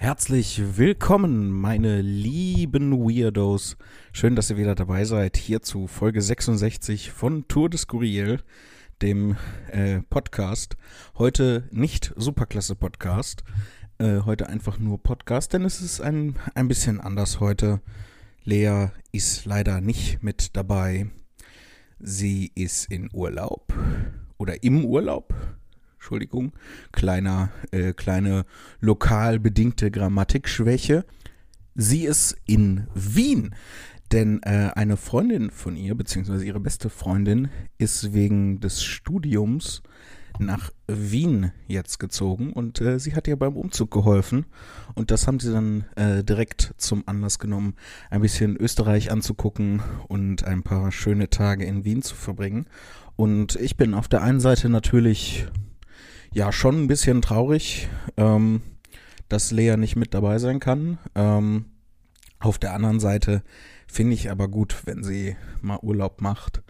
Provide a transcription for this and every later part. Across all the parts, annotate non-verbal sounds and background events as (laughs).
Herzlich willkommen, meine lieben Weirdos. Schön, dass ihr wieder dabei seid, hier zu Folge 66 von Tour de Skurril, dem äh, Podcast. Heute nicht Superklasse Podcast, äh, heute einfach nur Podcast, denn es ist ein, ein bisschen anders heute. Lea ist leider nicht mit dabei. Sie ist in Urlaub oder im Urlaub. Entschuldigung, kleiner, äh, kleine lokal bedingte Grammatikschwäche. Sie ist in Wien, denn äh, eine Freundin von ihr, beziehungsweise ihre beste Freundin, ist wegen des Studiums nach Wien jetzt gezogen und äh, sie hat ihr beim Umzug geholfen und das haben sie dann äh, direkt zum Anlass genommen, ein bisschen Österreich anzugucken und ein paar schöne Tage in Wien zu verbringen. Und ich bin auf der einen Seite natürlich ja schon ein bisschen traurig, ähm, dass Lea nicht mit dabei sein kann. Ähm, auf der anderen Seite finde ich aber gut, wenn sie mal Urlaub macht.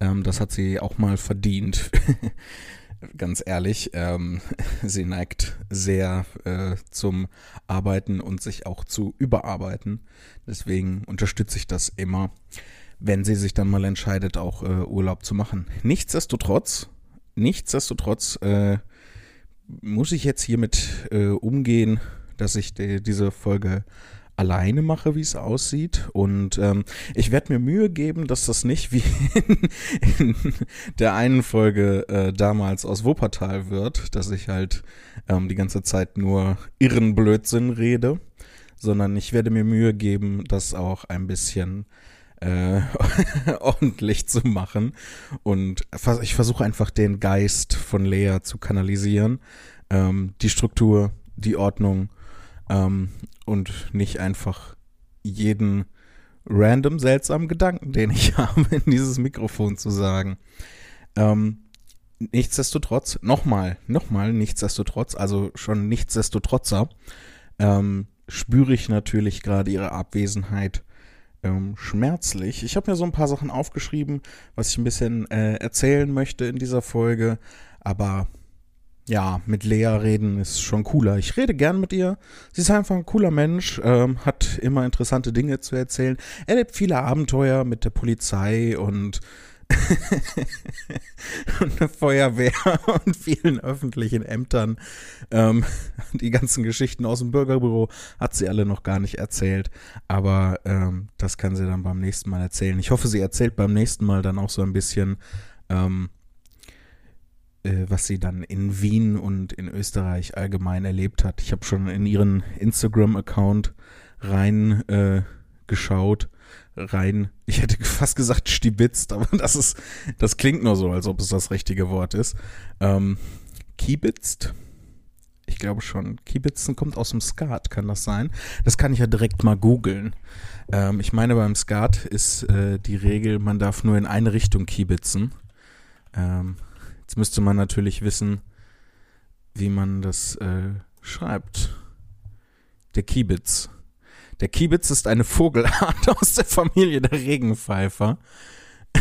Ähm, das hat sie auch mal verdient. (laughs) Ganz ehrlich, ähm, (laughs) sie neigt sehr äh, zum Arbeiten und sich auch zu überarbeiten. Deswegen unterstütze ich das immer, wenn sie sich dann mal entscheidet, auch äh, Urlaub zu machen. Nichtsdestotrotz, nichtsdestotrotz äh, muss ich jetzt hiermit äh, umgehen, dass ich die, diese Folge alleine mache, wie es aussieht. Und ähm, ich werde mir Mühe geben, dass das nicht wie in, in der einen Folge äh, damals aus Wuppertal wird, dass ich halt ähm, die ganze Zeit nur irren Blödsinn rede, sondern ich werde mir Mühe geben, das auch ein bisschen äh, (laughs) ordentlich zu machen. Und ich versuche einfach den Geist von Lea zu kanalisieren. Ähm, die Struktur, die Ordnung ähm, und nicht einfach jeden random seltsamen Gedanken, den ich (laughs) habe, in dieses Mikrofon zu sagen. Ähm, nichtsdestotrotz, nochmal, nochmal, nichtsdestotrotz, also schon nichtsdestotrotzer, ähm, spüre ich natürlich gerade ihre Abwesenheit ähm, schmerzlich. Ich habe mir so ein paar Sachen aufgeschrieben, was ich ein bisschen äh, erzählen möchte in dieser Folge. Aber ja, mit Lea reden ist schon cooler. Ich rede gern mit ihr. Sie ist einfach ein cooler Mensch, ähm, hat immer interessante Dinge zu erzählen, erlebt viele Abenteuer mit der Polizei und (laughs) und der Feuerwehr und vielen öffentlichen Ämtern. Ähm, die ganzen Geschichten aus dem Bürgerbüro hat sie alle noch gar nicht erzählt, aber ähm, das kann sie dann beim nächsten Mal erzählen. Ich hoffe, sie erzählt beim nächsten Mal dann auch so ein bisschen, ähm, äh, was sie dann in Wien und in Österreich allgemein erlebt hat. Ich habe schon in ihren Instagram-Account rein äh, rein, ich hätte (laughs) fast gesagt stibitzt, aber (laughs) das ist, das klingt nur so, als ob es das richtige Wort ist. Ähm, kiebitzt? Ich glaube schon. Kiebitzen kommt aus dem Skat, kann das sein? Das kann ich ja direkt mal googeln. Ähm, ich meine, beim Skat ist äh, die Regel, man darf nur in eine Richtung kiebitzen. Ähm, jetzt müsste man natürlich wissen, wie man das äh, schreibt. Der Kiebitz. Der Kiebitz ist eine Vogelart (laughs) aus der Familie der Regenpfeifer. (laughs)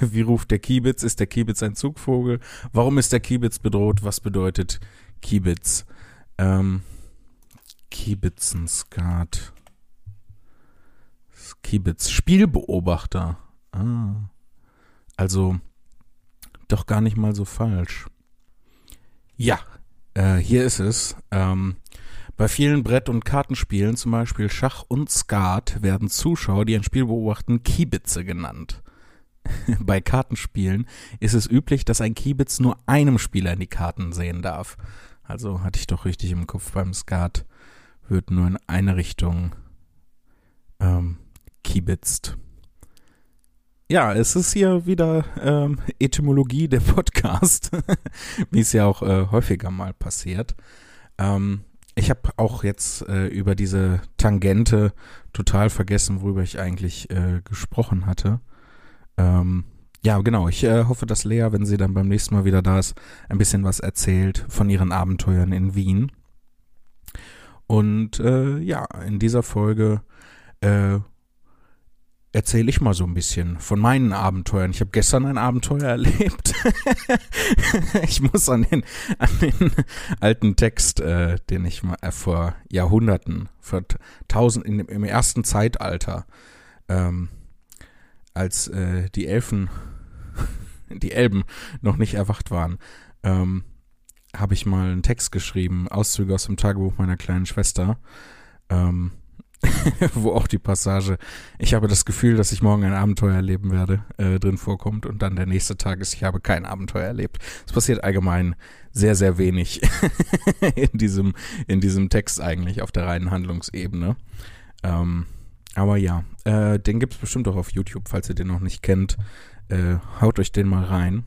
Wie ruft der Kiebitz? Ist der Kiebitz ein Zugvogel? Warum ist der Kiebitz bedroht? Was bedeutet Kiebitz? Ähm, Kiebitzenskat. Kiebitz. Spielbeobachter. Ah. Also, doch gar nicht mal so falsch. Ja, äh, hier ist es. Ähm, bei vielen Brett- und Kartenspielen, zum Beispiel Schach und Skat, werden Zuschauer, die ein Spiel beobachten, Kiebitze genannt. (laughs) Bei Kartenspielen ist es üblich, dass ein Kiebitz nur einem Spieler in die Karten sehen darf. Also hatte ich doch richtig im Kopf beim Skat, wird nur in eine Richtung ähm, kiebitzt. Ja, es ist hier wieder ähm, Etymologie der Podcast, (laughs) wie es ja auch äh, häufiger mal passiert. Ähm, ich habe auch jetzt äh, über diese Tangente total vergessen, worüber ich eigentlich äh, gesprochen hatte. Ähm, ja, genau. Ich äh, hoffe, dass Lea, wenn sie dann beim nächsten Mal wieder da ist, ein bisschen was erzählt von ihren Abenteuern in Wien. Und äh, ja, in dieser Folge äh, erzähle ich mal so ein bisschen von meinen Abenteuern. Ich habe gestern ein Abenteuer (laughs) erlebt. ich muss an den, an den alten Text, äh, den ich mal äh, vor Jahrhunderten, vor tausend, in, im ersten Zeitalter, ähm, als äh, die Elfen, (laughs) die Elben noch nicht erwacht waren, ähm, habe ich mal einen Text geschrieben, Auszüge aus dem Tagebuch meiner kleinen Schwester. Ähm, (laughs) wo auch die Passage, ich habe das Gefühl, dass ich morgen ein Abenteuer erleben werde, äh, drin vorkommt und dann der nächste Tag ist, ich habe kein Abenteuer erlebt. Es passiert allgemein sehr, sehr wenig (laughs) in diesem, in diesem Text eigentlich auf der reinen Handlungsebene. Ähm, aber ja, äh, den gibt es bestimmt auch auf YouTube, falls ihr den noch nicht kennt. Äh, haut euch den mal rein.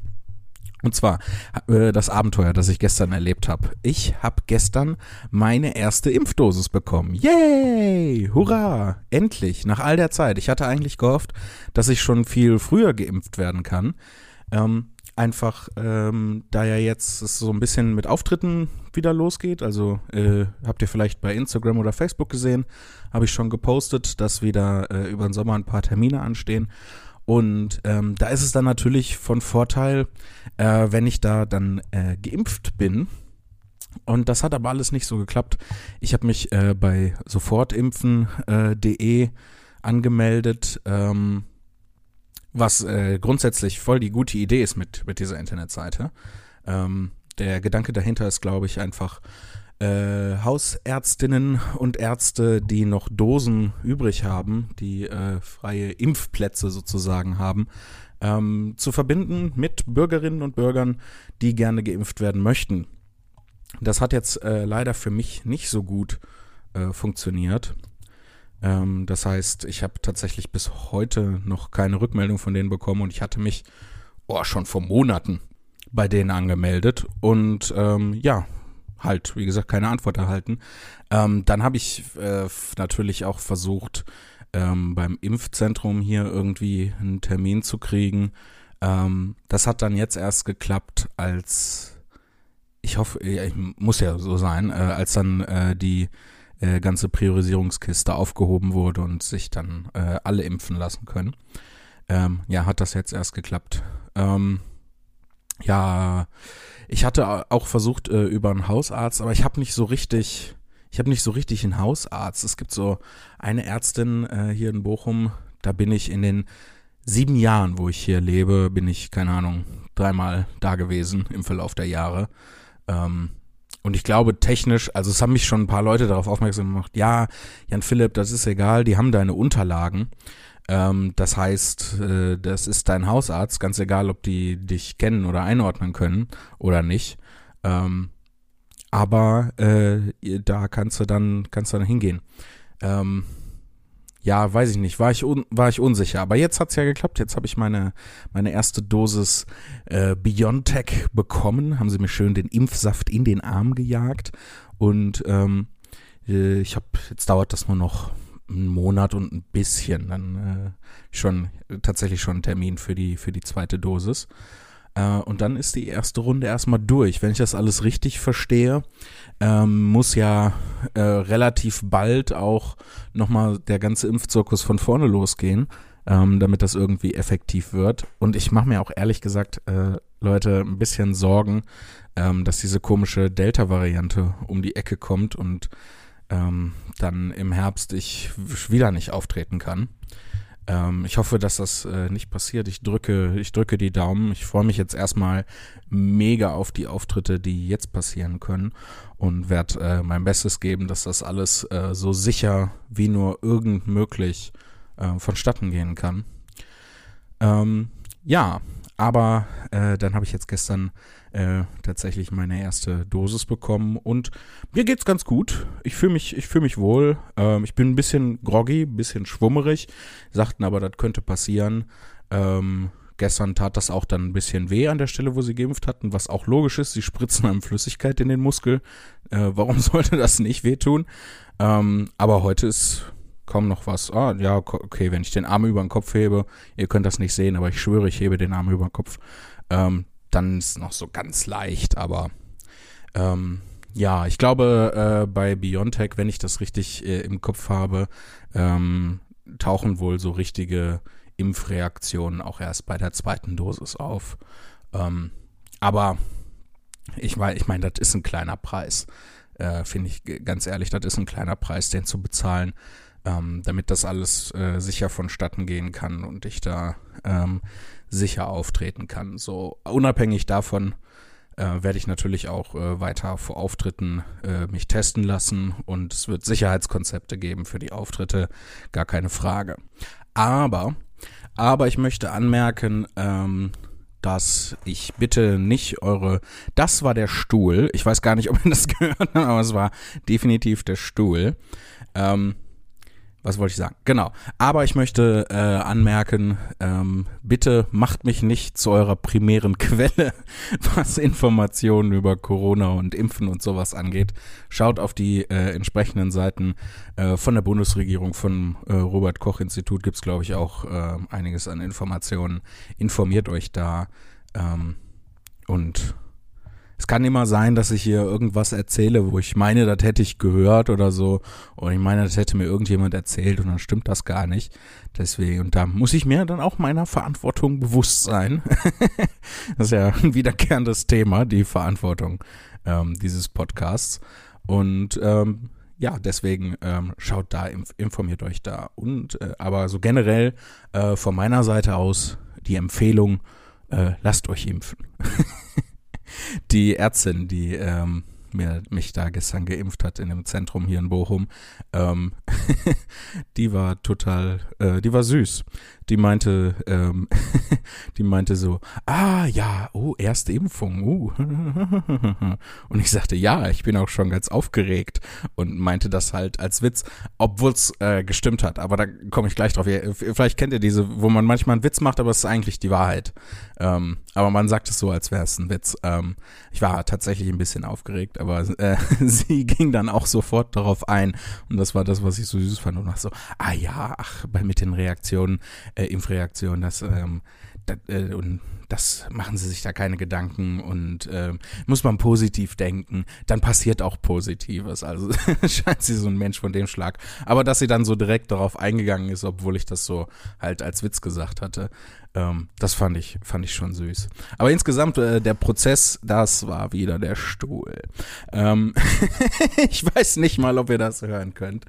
Und zwar äh, das Abenteuer, das ich gestern erlebt habe. Ich habe gestern meine erste Impfdosis bekommen. Yay! Hurra! Endlich, nach all der Zeit. Ich hatte eigentlich gehofft, dass ich schon viel früher geimpft werden kann. Ähm, einfach, ähm, da ja jetzt es so ein bisschen mit Auftritten wieder losgeht. Also äh, habt ihr vielleicht bei Instagram oder Facebook gesehen, habe ich schon gepostet, dass wieder äh, über den Sommer ein paar Termine anstehen. Und ähm, da ist es dann natürlich von Vorteil, äh, wenn ich da dann äh, geimpft bin. Und das hat aber alles nicht so geklappt. Ich habe mich äh, bei sofortimpfen.de angemeldet, ähm, was äh, grundsätzlich voll die gute Idee ist mit, mit dieser Internetseite. Ähm, der Gedanke dahinter ist, glaube ich, einfach äh, Hausärztinnen und Ärzte, die noch Dosen übrig haben, die äh, freie Impfplätze sozusagen haben, ähm, zu verbinden mit Bürgerinnen und Bürgern, die gerne geimpft werden möchten. Das hat jetzt äh, leider für mich nicht so gut äh, funktioniert. Ähm, das heißt, ich habe tatsächlich bis heute noch keine Rückmeldung von denen bekommen und ich hatte mich oh, schon vor Monaten bei denen angemeldet und ähm, ja, halt, wie gesagt, keine Antwort erhalten. Ähm, dann habe ich äh, natürlich auch versucht, ähm, beim Impfzentrum hier irgendwie einen Termin zu kriegen. Ähm, das hat dann jetzt erst geklappt, als ich hoffe, ich muss ja so sein, äh, als dann äh, die äh, ganze Priorisierungskiste aufgehoben wurde und sich dann äh, alle impfen lassen können. Ähm, ja, hat das jetzt erst geklappt. Ähm, ja, ich hatte auch versucht äh, über einen Hausarzt, aber ich habe nicht so richtig, ich habe nicht so richtig einen Hausarzt. Es gibt so eine Ärztin äh, hier in Bochum, da bin ich in den sieben Jahren, wo ich hier lebe, bin ich, keine Ahnung, dreimal da gewesen im Verlauf der Jahre. Ähm, und ich glaube technisch, also es haben mich schon ein paar Leute darauf aufmerksam gemacht, ja, Jan Philipp, das ist egal, die haben deine Unterlagen. Ähm, das heißt, äh, das ist dein Hausarzt, ganz egal, ob die dich kennen oder einordnen können oder nicht. Ähm, aber äh, da kannst du dann, kannst du dann hingehen. Ähm, ja, weiß ich nicht, war ich, un, war ich unsicher. Aber jetzt hat es ja geklappt. Jetzt habe ich meine, meine erste Dosis äh, Biontech bekommen. Haben sie mir schön den Impfsaft in den Arm gejagt. Und ähm, äh, ich habe, jetzt dauert das nur noch einen Monat und ein bisschen dann äh, schon tatsächlich schon ein Termin für die für die zweite Dosis. Äh, und dann ist die erste Runde erstmal durch. Wenn ich das alles richtig verstehe, ähm, muss ja äh, relativ bald auch nochmal der ganze Impfzirkus von vorne losgehen, ähm, damit das irgendwie effektiv wird. Und ich mache mir auch ehrlich gesagt, äh, Leute, ein bisschen Sorgen, ähm, dass diese komische Delta-Variante um die Ecke kommt und ähm, dann im Herbst ich wieder nicht auftreten kann. Ähm, ich hoffe, dass das äh, nicht passiert. Ich drücke, ich drücke die Daumen. Ich freue mich jetzt erstmal mega auf die Auftritte, die jetzt passieren können und werde äh, mein Bestes geben, dass das alles äh, so sicher wie nur irgend möglich äh, vonstatten gehen kann. Ähm, ja, aber äh, dann habe ich jetzt gestern äh, tatsächlich meine erste Dosis bekommen und mir geht's ganz gut. Ich fühle mich, ich fühle mich wohl. Ähm, ich bin ein bisschen groggy, ein bisschen schwummerig. Sagten aber, das könnte passieren. Ähm, gestern tat das auch dann ein bisschen weh an der Stelle, wo sie geimpft hatten, was auch logisch ist. Sie spritzen einem Flüssigkeit in den Muskel. Äh, warum (laughs) sollte das nicht wehtun? Ähm, aber heute ist kaum noch was. Ah, ja, okay, wenn ich den Arm über den Kopf hebe, ihr könnt das nicht sehen, aber ich schwöre, ich hebe den Arm über den Kopf. Ähm, dann ist es noch so ganz leicht, aber ähm, ja, ich glaube, äh, bei Biontech, wenn ich das richtig äh, im Kopf habe, ähm, tauchen wohl so richtige Impfreaktionen auch erst bei der zweiten Dosis auf. Ähm, aber ich meine, ich mein, das ist ein kleiner Preis. Äh, Finde ich ganz ehrlich, das ist ein kleiner Preis, den zu bezahlen, ähm, damit das alles äh, sicher vonstatten gehen kann und ich da ähm, sicher auftreten kann. So unabhängig davon äh, werde ich natürlich auch äh, weiter vor Auftritten äh, mich testen lassen und es wird Sicherheitskonzepte geben für die Auftritte, gar keine Frage. Aber, aber ich möchte anmerken, ähm, dass ich bitte nicht eure. Das war der Stuhl. Ich weiß gar nicht, ob ihr das (laughs) gehört habt, aber es war definitiv der Stuhl. Ähm, was wollte ich sagen? Genau. Aber ich möchte äh, anmerken, ähm, bitte macht mich nicht zu eurer primären (laughs) Quelle, was Informationen über Corona und Impfen und sowas angeht. Schaut auf die äh, entsprechenden Seiten äh, von der Bundesregierung, vom äh, Robert Koch Institut gibt es, glaube ich, auch äh, einiges an Informationen. Informiert euch da ähm, und es kann immer sein, dass ich hier irgendwas erzähle, wo ich meine, das hätte ich gehört oder so. Oder ich meine, das hätte mir irgendjemand erzählt und dann stimmt das gar nicht. Deswegen, und da muss ich mir dann auch meiner Verantwortung bewusst sein. (laughs) das ist ja ein wiederkehrendes Thema, die Verantwortung ähm, dieses Podcasts. Und ähm, ja, deswegen ähm, schaut da, informiert euch da. Und äh, aber so generell äh, von meiner Seite aus die Empfehlung, äh, lasst euch impfen. (laughs) die Ärztin, die ähm, mir, mich da gestern geimpft hat in dem Zentrum hier in Bochum, ähm, (laughs) die war total, äh, die war süß. Die meinte, ähm, (laughs) die meinte so, ah ja, oh, erste Impfung, uh. (laughs) Und ich sagte, ja, ich bin auch schon ganz aufgeregt und meinte das halt als Witz, obwohl es äh, gestimmt hat. Aber da komme ich gleich drauf. Vielleicht kennt ihr diese, wo man manchmal einen Witz macht, aber es ist eigentlich die Wahrheit. Ähm, aber man sagt es so, als wäre es ein Witz. Ähm, ich war tatsächlich ein bisschen aufgeregt, aber äh, (laughs) sie ging dann auch sofort darauf ein. Und das war das, was ich so süß fand. Und dachte so, ah ja, ach, mit den Reaktionen äh, Impfreaktion, das, ähm, das, äh, und das machen sie sich da keine Gedanken und äh, muss man positiv denken, dann passiert auch Positives. Also (laughs) scheint sie so ein Mensch von dem Schlag. Aber dass sie dann so direkt darauf eingegangen ist, obwohl ich das so halt als Witz gesagt hatte, ähm, das fand ich, fand ich schon süß. Aber insgesamt, äh, der Prozess, das war wieder der Stuhl. Ähm (laughs) ich weiß nicht mal, ob ihr das hören könnt.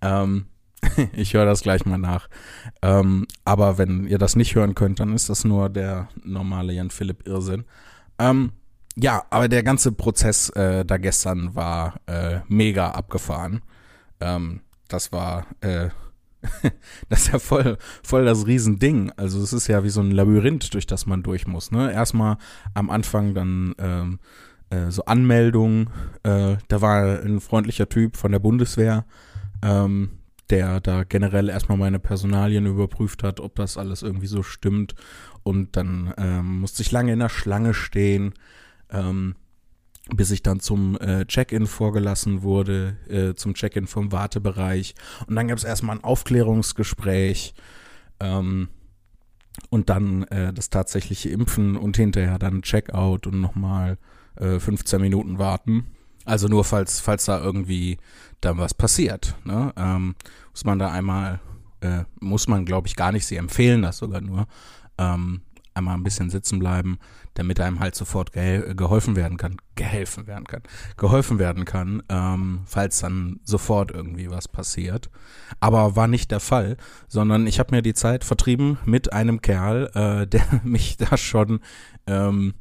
Ähm, (laughs) ich höre das gleich mal nach. Ähm, aber wenn ihr das nicht hören könnt, dann ist das nur der normale Jan Philipp Irrsinn. Ähm, ja, aber der ganze Prozess äh, da gestern war äh, mega abgefahren. Ähm, das war äh, (laughs) das ist ja voll, voll das Riesending. Also es ist ja wie so ein Labyrinth, durch das man durch muss. Ne? Erstmal am Anfang dann ähm, äh, so Anmeldungen. Äh, da war ein freundlicher Typ von der Bundeswehr, ähm, der da generell erstmal meine Personalien überprüft hat, ob das alles irgendwie so stimmt. Und dann ähm, musste ich lange in der Schlange stehen, ähm, bis ich dann zum äh, Check-in vorgelassen wurde, äh, zum Check-in vom Wartebereich. Und dann gab es erstmal ein Aufklärungsgespräch ähm, und dann äh, das tatsächliche Impfen und hinterher dann Checkout und nochmal äh, 15 Minuten warten. Also nur falls, falls da irgendwie dann was passiert. Ne? Ähm, muss man da einmal, äh, muss man glaube ich gar nicht, sie empfehlen das sogar nur, ähm, einmal ein bisschen sitzen bleiben, damit einem halt sofort ge geholfen werden kann, geholfen werden kann, geholfen werden kann, ähm, falls dann sofort irgendwie was passiert. Aber war nicht der Fall, sondern ich habe mir die Zeit vertrieben mit einem Kerl, äh, (laughs) der mich da schon, ähm,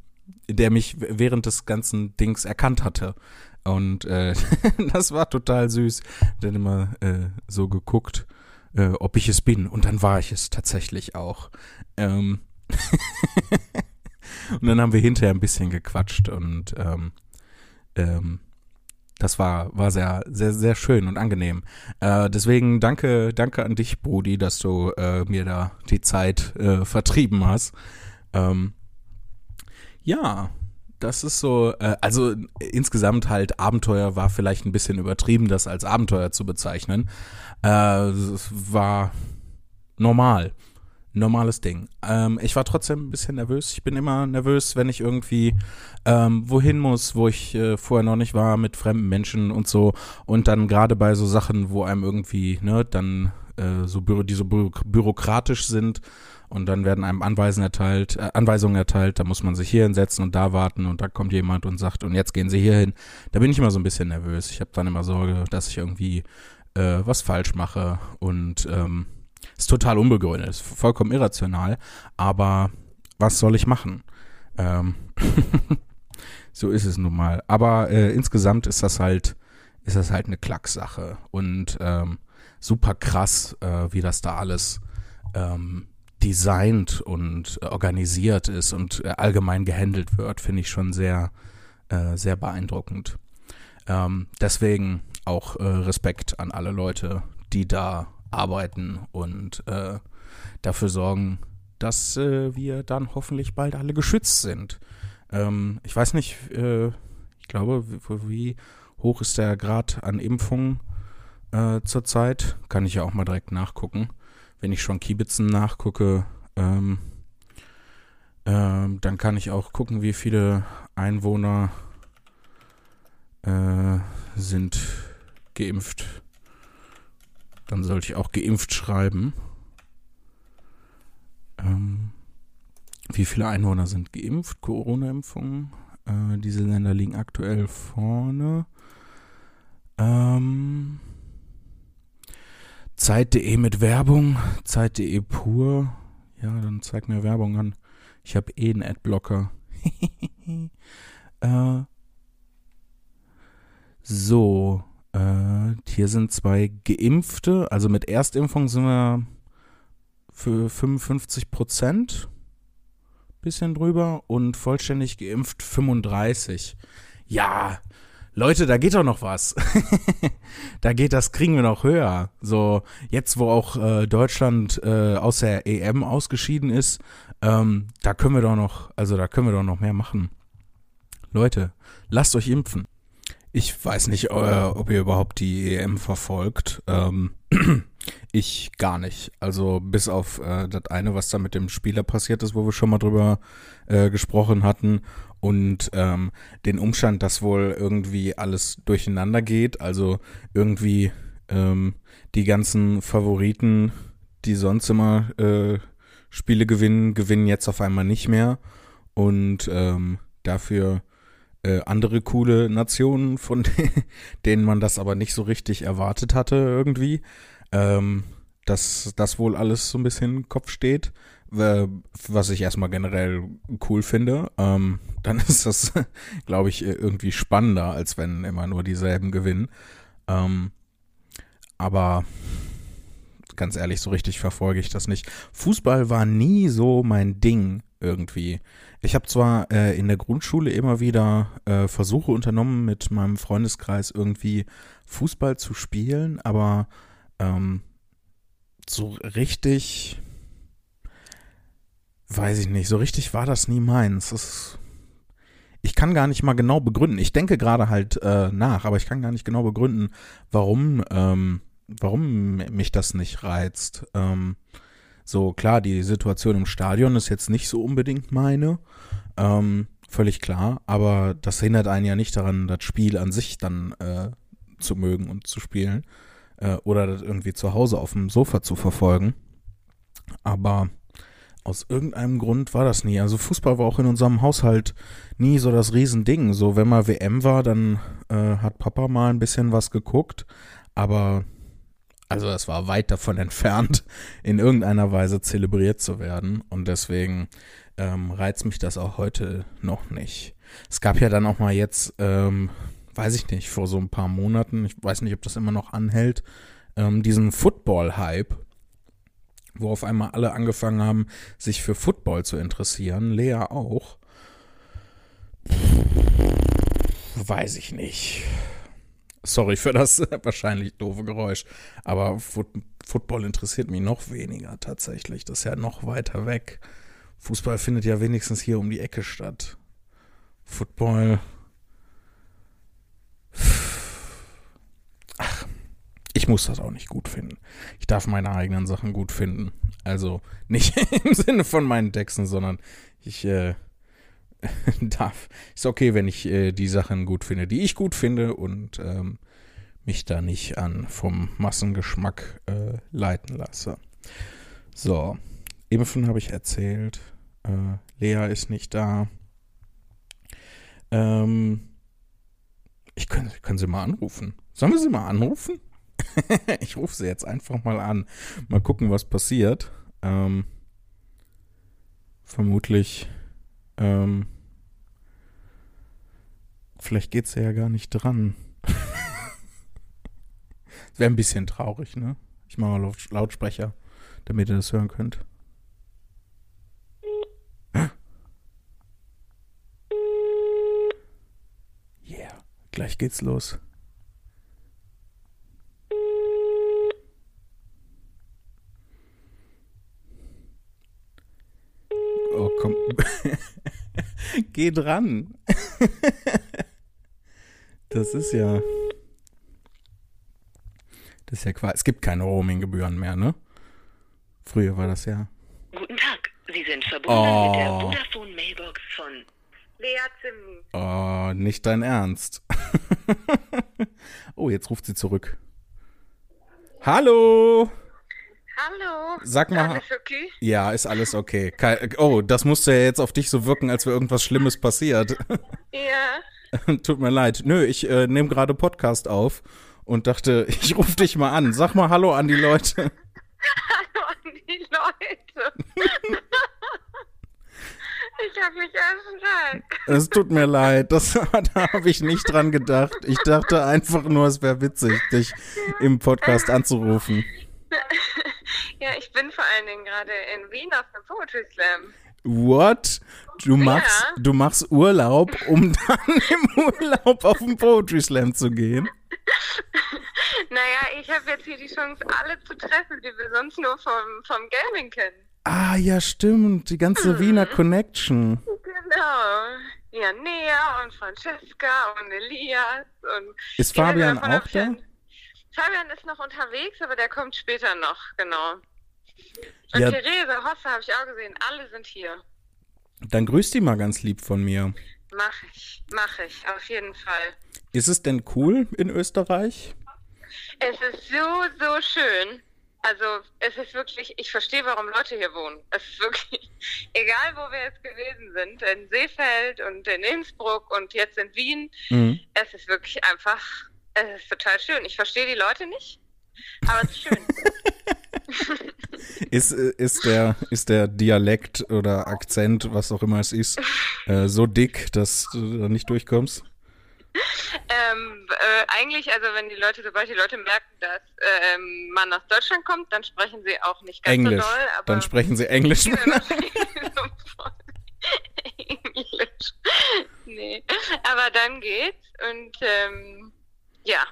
der mich während des ganzen Dings erkannt hatte. Und äh, (laughs) das war total süß. Dann immer äh, so geguckt, äh, ob ich es bin. Und dann war ich es tatsächlich auch. Ähm (laughs) und dann haben wir hinterher ein bisschen gequatscht und ähm, ähm, das war, war sehr, sehr, sehr schön und angenehm. Äh, deswegen danke, danke an dich, Brudi, dass du äh, mir da die Zeit äh, vertrieben hast. Ähm, ja, das ist so, äh, also insgesamt halt Abenteuer war vielleicht ein bisschen übertrieben, das als Abenteuer zu bezeichnen. Äh, war normal. Normales Ding. Ähm, ich war trotzdem ein bisschen nervös. Ich bin immer nervös, wenn ich irgendwie ähm, wohin muss, wo ich äh, vorher noch nicht war, mit fremden Menschen und so. Und dann gerade bei so Sachen, wo einem irgendwie, ne, dann äh, so die so bü bürokratisch sind und dann werden einem Anweisen erteilt, äh, Anweisungen erteilt, da muss man sich hier hinsetzen und da warten und da kommt jemand und sagt, und jetzt gehen Sie hier hin. Da bin ich immer so ein bisschen nervös. Ich habe dann immer Sorge, dass ich irgendwie äh, was falsch mache und ähm, ist total unbegründet, ist vollkommen irrational, aber was soll ich machen? Ähm (laughs) so ist es nun mal. Aber äh, insgesamt ist das halt, ist das halt eine Klacksache und ähm, super krass, äh, wie das da alles ähm, designt und organisiert ist und äh, allgemein gehandelt wird, finde ich schon sehr, äh, sehr beeindruckend. Ähm, deswegen auch äh, Respekt an alle Leute, die da arbeiten und äh, dafür sorgen, dass äh, wir dann hoffentlich bald alle geschützt sind. Ähm, ich weiß nicht, äh, ich glaube, wie, hoch ist der Grad an Impfungen äh, zurzeit? Kann ich ja auch mal direkt nachgucken. Wenn ich schon Kiebitzen nachgucke, ähm, ähm, dann kann ich auch gucken, wie viele Einwohner äh, sind geimpft. Dann sollte ich auch geimpft schreiben. Ähm, wie viele Einwohner sind geimpft? Corona-Impfungen. Äh, diese Länder liegen aktuell vorne. Ähm, Zeit.de mit Werbung. Zeit.de pur. Ja, dann zeig mir Werbung an. Ich habe eh einen Adblocker. (laughs) äh, so. Äh, hier sind zwei Geimpfte. Also mit Erstimpfung sind wir für 55 Prozent. Bisschen drüber. Und vollständig geimpft 35. Ja, Leute, da geht doch noch was. (laughs) da geht, das kriegen wir noch höher. So, jetzt, wo auch äh, Deutschland äh, aus der EM ausgeschieden ist, ähm, da können wir doch noch, also da können wir doch noch mehr machen. Leute, lasst euch impfen. Ich weiß nicht, äh, ob ihr überhaupt die EM verfolgt. Ähm, (clears throat) ich gar nicht. Also bis auf äh, das eine, was da mit dem Spieler passiert ist, wo wir schon mal drüber äh, gesprochen hatten. Und ähm, den Umstand, dass wohl irgendwie alles durcheinander geht. Also irgendwie ähm, die ganzen Favoriten, die sonst immer äh, Spiele gewinnen, gewinnen jetzt auf einmal nicht mehr. Und ähm, dafür äh, andere coole Nationen, von (laughs) denen man das aber nicht so richtig erwartet hatte irgendwie. Ähm, dass das wohl alles so ein bisschen Kopf steht, was ich erstmal generell cool finde. Ähm, dann (laughs) ist das, glaube ich, irgendwie spannender, als wenn immer nur dieselben gewinnen. Ähm, aber ganz ehrlich, so richtig verfolge ich das nicht. Fußball war nie so mein Ding irgendwie. Ich habe zwar äh, in der Grundschule immer wieder äh, Versuche unternommen, mit meinem Freundeskreis irgendwie Fußball zu spielen, aber ähm, so richtig, weiß ich nicht, so richtig war das nie meins. Das, ich kann gar nicht mal genau begründen. Ich denke gerade halt äh, nach, aber ich kann gar nicht genau begründen, warum, ähm, warum mich das nicht reizt. Ähm, so klar, die Situation im Stadion ist jetzt nicht so unbedingt meine. Ähm, völlig klar, aber das hindert einen ja nicht daran, das Spiel an sich dann äh, zu mögen und zu spielen äh, oder das irgendwie zu Hause auf dem Sofa zu verfolgen. Aber aus irgendeinem Grund war das nie. Also Fußball war auch in unserem Haushalt nie so das Riesending. So, wenn mal WM war, dann äh, hat Papa mal ein bisschen was geguckt, aber also es war weit davon (laughs) entfernt, in irgendeiner Weise zelebriert zu werden. Und deswegen ähm, reizt mich das auch heute noch nicht. Es gab ja dann auch mal jetzt, ähm, weiß ich nicht, vor so ein paar Monaten, ich weiß nicht, ob das immer noch anhält, ähm, diesen Football-Hype, wo auf einmal alle angefangen haben, sich für Football zu interessieren. Lea auch. Weiß ich nicht. Sorry für das (laughs) wahrscheinlich doofe Geräusch. Aber Foot Football interessiert mich noch weniger tatsächlich. Das ist ja noch weiter weg. Fußball findet ja wenigstens hier um die Ecke statt. Football. Ich muss das auch nicht gut finden. Ich darf meine eigenen Sachen gut finden. Also nicht (laughs) im Sinne von meinen Texten, sondern ich äh, (laughs) darf. Ist okay, wenn ich äh, die Sachen gut finde, die ich gut finde und ähm, mich da nicht an vom Massengeschmack äh, leiten lasse. So, Impfen habe ich erzählt. Äh, Lea ist nicht da. Ähm, ich kann, kann sie mal anrufen. Sollen wir sie mal anrufen? (laughs) ich rufe sie jetzt einfach mal an. Mal gucken, was passiert. Ähm, vermutlich. Ähm, vielleicht geht sie ja gar nicht dran. (laughs) Wäre ein bisschen traurig, ne? Ich mache mal Lautsprecher, damit ihr das hören könnt. (gasps) Yeah, gleich geht's los. Oh, komm. Geh dran. (laughs) das ist ja. Das ist ja quasi. Es gibt keine Roaming-Gebühren mehr, ne? Früher war das ja. Guten Tag, Sie sind verbunden oh. mit der Vodafone Mailbox von Lea Zimni. Oh, nicht dein Ernst. (laughs) oh, jetzt ruft sie zurück. Hallo! Hallo. Sag mal. Alles okay? Ja, ist alles okay. Oh, das musste ja jetzt auf dich so wirken, als wäre irgendwas Schlimmes passiert. (laughs) Ja. (laughs) Tut mir leid. Nö, ich äh, nehme gerade Podcast auf und dachte, (laughs) ich rufe dich mal an. Sag mal Hallo an die Leute. Hallo an die Leute. ich habe mich erschreckt. Es tut mir leid, das, da habe ich nicht dran gedacht. Ich dachte einfach nur, es wäre witzig, dich im Podcast anzurufen. Ja, ich bin vor allen Dingen gerade in Wien auf dem Poetry Slam. What? Du machst, Ja. du machst Urlaub, um (laughs) dann im Urlaub auf den Poetry Slam zu gehen? (laughs) Naja, ich habe jetzt hier die Chance, alle zu treffen, die wir sonst nur vom, vom Gaming kennen. Ah, ja, stimmt. Die ganze Wiener Connection. Genau. Ja, Nea und Francesca und Elias und. Ist Fabian auch da? Fabian ist noch unterwegs, aber der kommt später noch, genau. Und Ja. Therese, Hosse habe ich auch gesehen. Alle sind hier. Dann grüß die mal ganz lieb von mir. Mach ich, mach ich, auf jeden Fall. Ist es denn cool in Österreich? Es ist so, so schön. Also es ist wirklich, ich verstehe, warum Leute hier wohnen. Es ist wirklich, (laughs) egal wo wir jetzt gewesen sind, in Seefeld und in Innsbruck und jetzt in Wien, Mhm. es ist wirklich einfach, es ist total schön. Ich verstehe die Leute nicht, aber es ist schön. (laughs) Ist, äh, ist, der, ist der Dialekt oder Akzent, was auch immer es ist, äh, so dick, dass du da nicht durchkommst? ähm, äh, eigentlich, also wenn die Leute, sobald die Leute merken, dass ähm, man aus Deutschland kommt, dann sprechen sie auch nicht ganz Englisch. so doll. Aber Dann sprechen sie Englisch. (laughs) Englisch. Nee. Aber dann geht's und ähm, ja,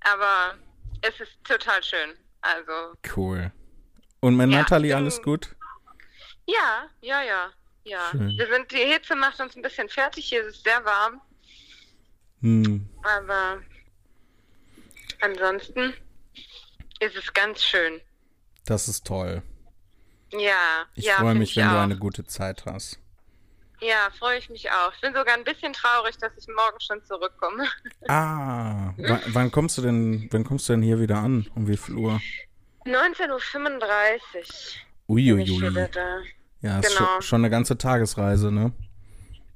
aber es ist total schön. Also Cool. Und mit Ja, Nathalie alles gut? ja, ja, ja, ja. Schön. Wir sind, die Hitze macht uns ein bisschen fertig, hier ist es sehr warm, Hm. aber ansonsten ist es ganz schön. Das ist toll. Ja, Ich ja, freue mich, ich wenn du auch. eine gute Zeit hast. Ja, freue ich mich auch. Ich bin sogar ein bisschen traurig, dass ich morgen schon zurückkomme. (laughs) Ah, wann, kommst du denn, wann kommst du denn hier wieder an? Um wie viel Uhr? 19.35 Uhr Uiuiui. Ja, ist Genau. schon, schon eine ganze Tagesreise, ne?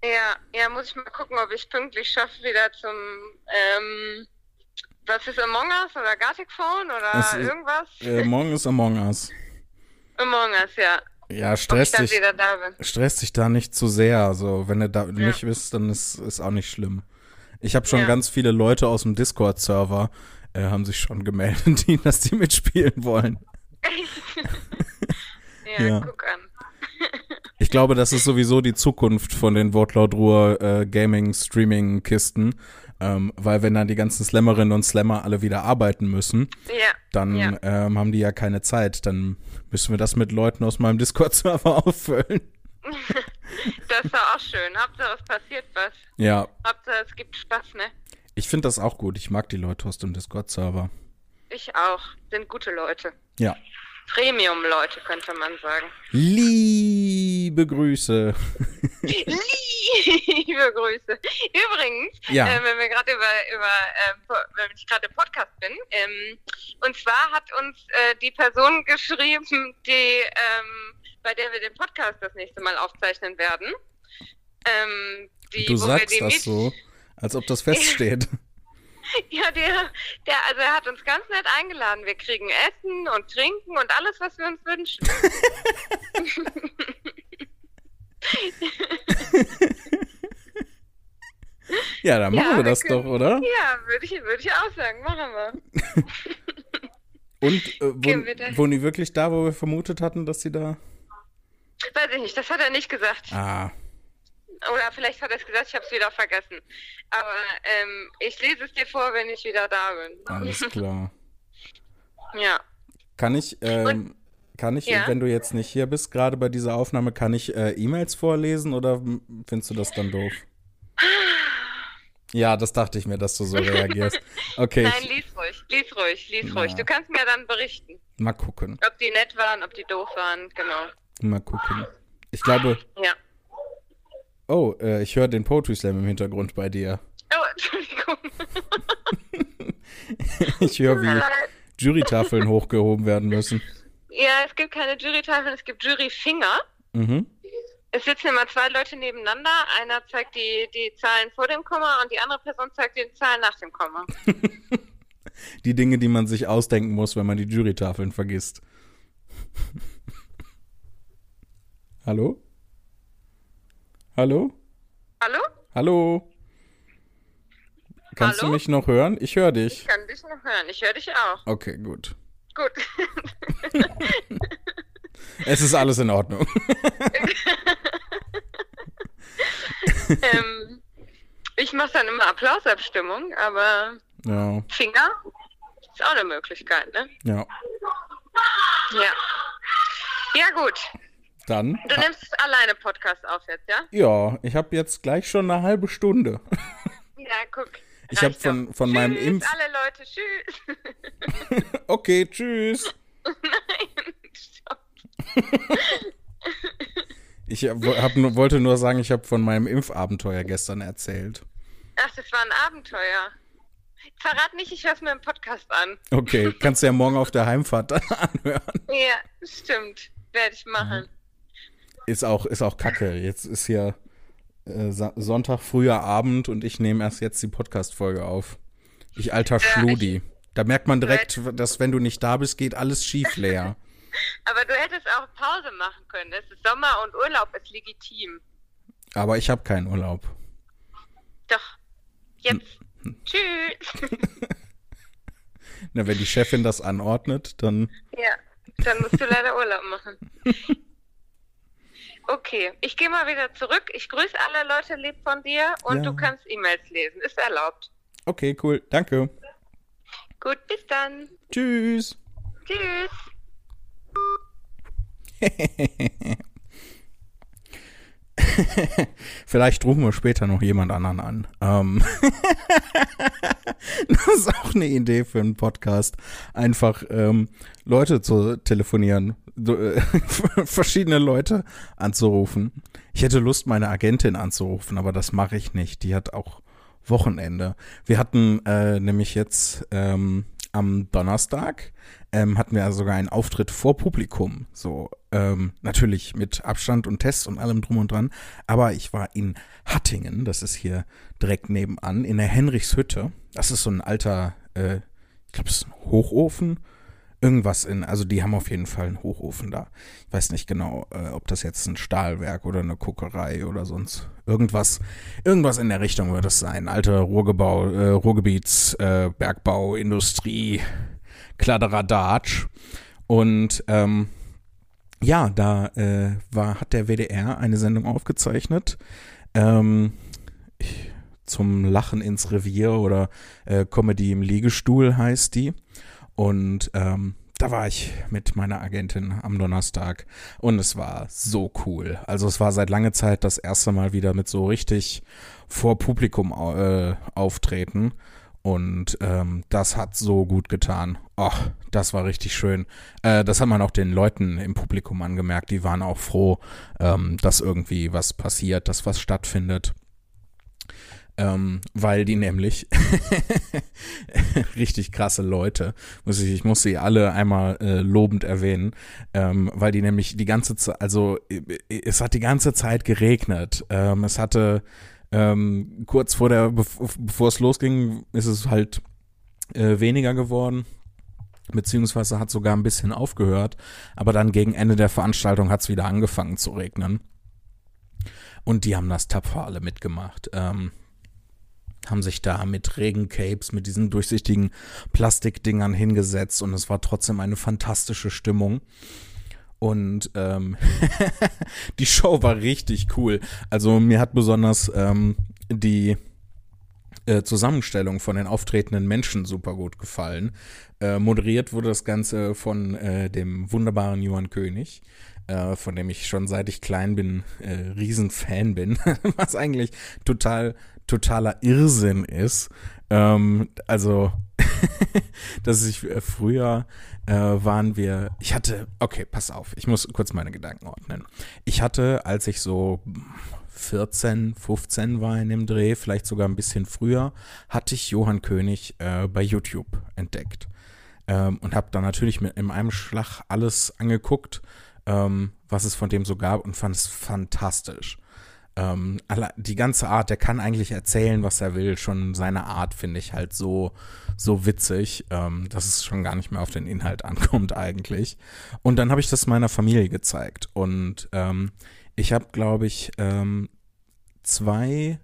Ja, ja, muss ich mal gucken, ob ich pünktlich schaffe wieder zum, ähm, was ist Among Us oder Gartic Phone oder ist- irgendwas? Äh, morgen ist Among Us. Among Us, ja. Ja, Ob ich stress dann dich, wieder da bin. stress dich da nicht zu sehr. Also, wenn du da nicht bist, dann ist, ist auch nicht schlimm. Ich habe schon Ja. ganz viele Leute aus dem Discord-Server, äh, haben sich schon gemeldet, (laughs) die, dass die mitspielen wollen. (laughs) Ja, Ja. guck an. Ich glaube, das ist sowieso die Zukunft von den Wortlaut-Ruhr äh, Gaming-Streaming-Kisten. Ähm, weil wenn dann die ganzen Slammerinnen und Slammer alle wieder arbeiten müssen, Ja, dann Ja. ähm, haben die ja keine Zeit. Dann müssen wir das mit Leuten aus meinem Discord-Server (laughs) auffüllen. (laughs) das doch auch schön. Hauptsache es passiert was. Ja, Hauptsache es gibt Spaß, ne? ich finde das auch gut. Ich mag die Leute aus dem Discord-Server. Ich auch. Sind gute Leute. Ja. Premium-Leute, könnte man sagen. Liebe Grüße. Liebe Grüße. Übrigens, Ja. äh, wenn wir gerade über, über, Po- wenn ich gerade im Podcast bin. Ähm, und zwar hat uns äh, die Person geschrieben, die, ähm, bei der wir den Podcast das nächste Mal aufzeichnen werden. Ähm, die, du sagst das so, als ob das feststeht. (laughs) (laughs) Ja, der, der, also er hat uns ganz nett eingeladen. Wir kriegen Essen und Trinken und alles, was wir uns wünschen. (laughs) ja, dann machen Ja, wir das wir können- doch, oder? Ja, würde ich, würde ich auch sagen. Machen wir. (laughs) Und äh, wohnen, wir wohnen die wirklich da, wo wir vermutet hatten, dass sie da. Weiß ich nicht, das hat er nicht gesagt. Ah, Oder vielleicht hat er es gesagt, ich habe es wieder vergessen. Aber ähm, ich lese es dir vor, wenn ich wieder da bin. alles klar. (laughs) Ja. Kann ich, ähm, kann ich, Ja? wenn du jetzt nicht hier bist, gerade bei dieser Aufnahme, kann ich äh, E-Mails vorlesen oder findest du das dann doof? Ja, das dachte ich mir, dass du so (laughs) reagierst. Okay, Nein, lies ruhig, lies ruhig, lies Na. ruhig. Du kannst mir dann berichten, mal gucken, ob die nett waren, ob die doof waren, genau. mal gucken. Ich glaube, Ja. Oh, äh, ich höre den Poetry Slam im Hintergrund bei dir. Oh, Entschuldigung. (laughs) Ich höre, wie. Jurytafeln hochgehoben werden müssen. Ja, es gibt keine Jurytafeln, es gibt Juryfinger. Mhm. Es sitzen immer zwei Leute nebeneinander. Einer zeigt die, die Zahlen vor dem Komma und die andere Person zeigt die Zahlen nach dem Komma. (laughs) Die Dinge, die man sich ausdenken muss, wenn man die Jurytafeln vergisst. (laughs) Hallo? Hallo? Hallo? Hallo? Kannst Hallo? du mich noch hören? Ich höre dich. Ich kann dich noch hören. Ich höre dich auch. Okay, gut. Gut. (laughs) Es ist alles in Ordnung. (laughs) ähm, ich mache dann immer Applausabstimmung, aber Ja, Finger ist auch eine Möglichkeit, ne? ja. Ja. Ja, gut. Dann. Du nimmst alleine Podcast auf jetzt, ja? Ja, ich habe jetzt gleich schon eine halbe Stunde. (laughs) Ja, guck. Ich habe von, von meinem Tschüss, Impf. alle Leute, tschüss. (laughs) Okay, tschüss. Nein, (laughs) stopp. Ich hab, nur- wollte nur sagen, ich habe von meinem Impfabenteuer gestern erzählt. Ach, das war ein Abenteuer. Verrat nicht, ich höre mir im Podcast an. Okay, kannst du ja morgen auf der Heimfahrt anhören. Ja, stimmt. Werde ich machen. Ist auch, ist auch kacke. Jetzt ist hier äh, Sonntag früher Abend und ich nehme erst jetzt die Podcast-Folge auf. Ich alter Schludi. Da merkt man direkt, dass wenn du nicht da bist, geht alles schief leer. (laughs) Aber du hättest auch Pause machen können. Es ist Sommer und Urlaub ist legitim. Aber ich habe keinen Urlaub. Doch. Jetzt. Tschüss. (laughs) Na, wenn die Chefin das anordnet, dann. ja, dann musst du leider Urlaub machen. (laughs) Okay, ich gehe mal wieder zurück. Ich grüße alle Leute lieb von dir und Ja. du kannst E-Mails lesen. Ist erlaubt. Okay, cool. Danke. Gut, bis dann. Tschüss. Tschüss. (laughs) Vielleicht rufen wir später noch jemand anderen an. Ähm (laughs) das ist auch eine Idee für einen Podcast. Einfach ähm, Leute zu telefonieren, (laughs) verschiedene Leute anzurufen. Ich hätte Lust, meine Agentin anzurufen, aber das mache ich nicht. Die hat auch Wochenende. Wir hatten äh, nämlich jetzt ähm, am Donnerstag ähm, hatten wir sogar einen Auftritt vor Publikum. So, ähm, natürlich mit Abstand und Test und allem drum und dran. Aber ich war in Hattingen, das ist hier direkt nebenan, in der Henrichshütte. Das ist so ein alter, äh, ich glaube, es ist ein Hochofen. Irgendwas in, also die haben auf jeden Fall einen Hochofen da. Ich weiß nicht genau, äh, ob das jetzt ein Stahlwerk oder eine Kokerei oder sonst irgendwas, irgendwas in der Richtung wird es sein. Alter Ruhrgebau, äh, Ruhrgebiets, äh, Bergbau, Industrie, Kladderadatsch. Und ähm, ja, da äh, war, hat der WDR eine Sendung aufgezeichnet. Ähm, ich, zum Lachen ins Revier oder äh, Comedy im Liegestuhl heißt die. Und ähm, da war ich mit meiner Agentin am Donnerstag und es war so cool. Also es war seit langer Zeit das erste Mal wieder mit so richtig vor Publikum äh, auftreten. Und ähm, das hat so gut getan. Ach, das war richtig schön. Äh, das hat man auch den Leuten im Publikum angemerkt. Die waren auch froh, ähm, dass irgendwie was passiert, dass was stattfindet. Ähm, weil die nämlich, (laughs) richtig krasse Leute. Muss ich, ich muss sie alle einmal äh, lobend erwähnen, ähm, weil die nämlich die ganze Zeit, also es hat die ganze Zeit geregnet. Ähm, es hatte ähm, kurz vor der, bevor es losging, ist es halt äh, weniger geworden beziehungsweise hat sogar ein bisschen aufgehört, aber dann gegen Ende der Veranstaltung hat es wieder angefangen zu regnen. Und die haben das tapfer alle mitgemacht. Ähm, haben sich da mit Regencapes, mit diesen durchsichtigen Plastikdingern hingesetzt und es war trotzdem eine fantastische Stimmung. Und ähm, (laughs) die Show war richtig cool. Also mir hat besonders ähm, die äh, Zusammenstellung von den auftretenden Menschen super gut gefallen. Äh, moderiert wurde das Ganze von äh, dem wunderbaren Johann König äh, von dem ich schon seit ich klein bin äh, Riesenfan bin, (laughs) was eigentlich total totaler Irrsinn ist. Ähm, also, (laughs) dass ich äh, früher äh, waren wir, ich hatte, okay, pass auf, ich muss kurz meine Gedanken ordnen. Ich hatte, als ich so 14, 15 war in dem Dreh, vielleicht sogar ein bisschen früher, hatte ich Johann König äh, bei YouTube entdeckt. Ähm, und habe dann natürlich mit in einem Schlag alles angeguckt, ähm, was es von dem so gab und fand es fantastisch. Ähm, die ganze Art, der kann eigentlich erzählen, was er will. Schon seine Art finde ich halt so, so witzig, ähm, dass es schon gar nicht mehr auf den Inhalt (laughs) ankommt eigentlich. Und dann habe ich das meiner Familie gezeigt. Und ähm, ich habe, glaube ich, ähm, zwei,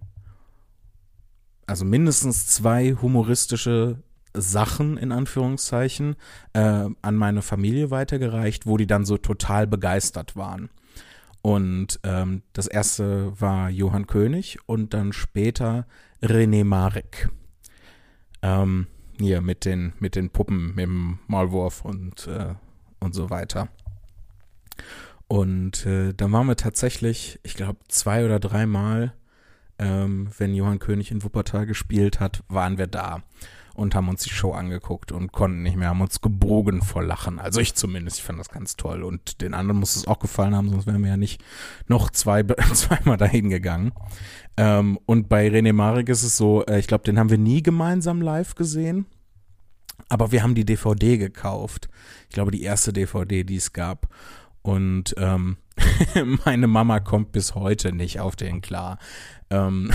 also mindestens zwei humoristische Sachen in Anführungszeichen äh, an meine Familie weitergereicht, wo die dann so total begeistert waren. Und ähm, das erste war Johann König und dann später René Marek. Ähm, hier mit den, mit den Puppen, mit dem Maulwurf und, äh, und so weiter. Und äh, dann waren wir tatsächlich, ich glaube, zwei oder dreimal, ähm, wenn Johann König in Wuppertal gespielt hat, waren wir da und haben uns die Show angeguckt und konnten nicht mehr, haben uns gebogen vor Lachen. Also ich zumindest, ich fand das ganz toll. Und den anderen muss es auch gefallen haben, sonst wären wir ja nicht noch zwei, (laughs) zweimal dahin gegangen. Ähm, und bei René Marek ist es so, äh, ich glaube, den haben wir nie gemeinsam live gesehen. Aber wir haben die DVD gekauft. Ich glaube, die erste DVD, die es gab. Und ähm, (laughs) meine Mama kommt bis heute nicht auf den klar. Ähm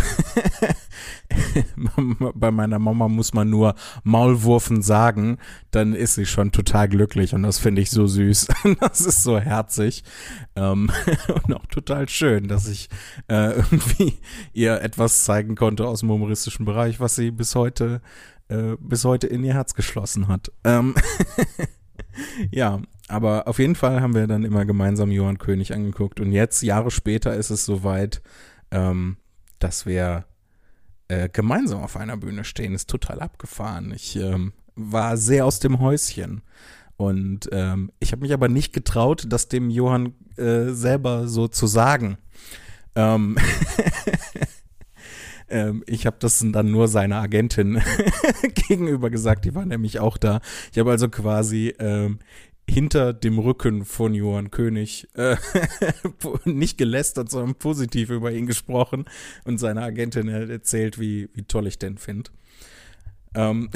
(laughs) bei meiner Mama muss man nur Maulwurfen sagen, dann ist sie schon total glücklich und das finde ich so süß. (laughs) das ist so herzig ähm und auch total schön, dass ich äh, irgendwie ihr etwas zeigen konnte aus dem humoristischen Bereich, was sie bis heute äh, bis heute in ihr Herz geschlossen hat. Ähm ja, aber auf jeden Fall haben wir dann immer gemeinsam Johann König angeguckt. Und jetzt, Jahre später, ist es soweit, ähm, dass wir äh, gemeinsam auf einer Bühne stehen. Ist total abgefahren. Ich ähm, war sehr aus dem Häuschen. Und ähm, ich habe mich aber nicht getraut, das dem Johann äh, selber so zu sagen. Ähm, (laughs) ähm ich habe das dann nur seiner Agentin (laughs) gegenüber gesagt, die war nämlich auch da. Ich habe also quasi ähm, hinter dem Rücken von Johann König äh, (laughs) nicht gelästert, sondern positiv über ihn gesprochen und seine Agentin erzählt, wie, wie toll ich den finde. Ähm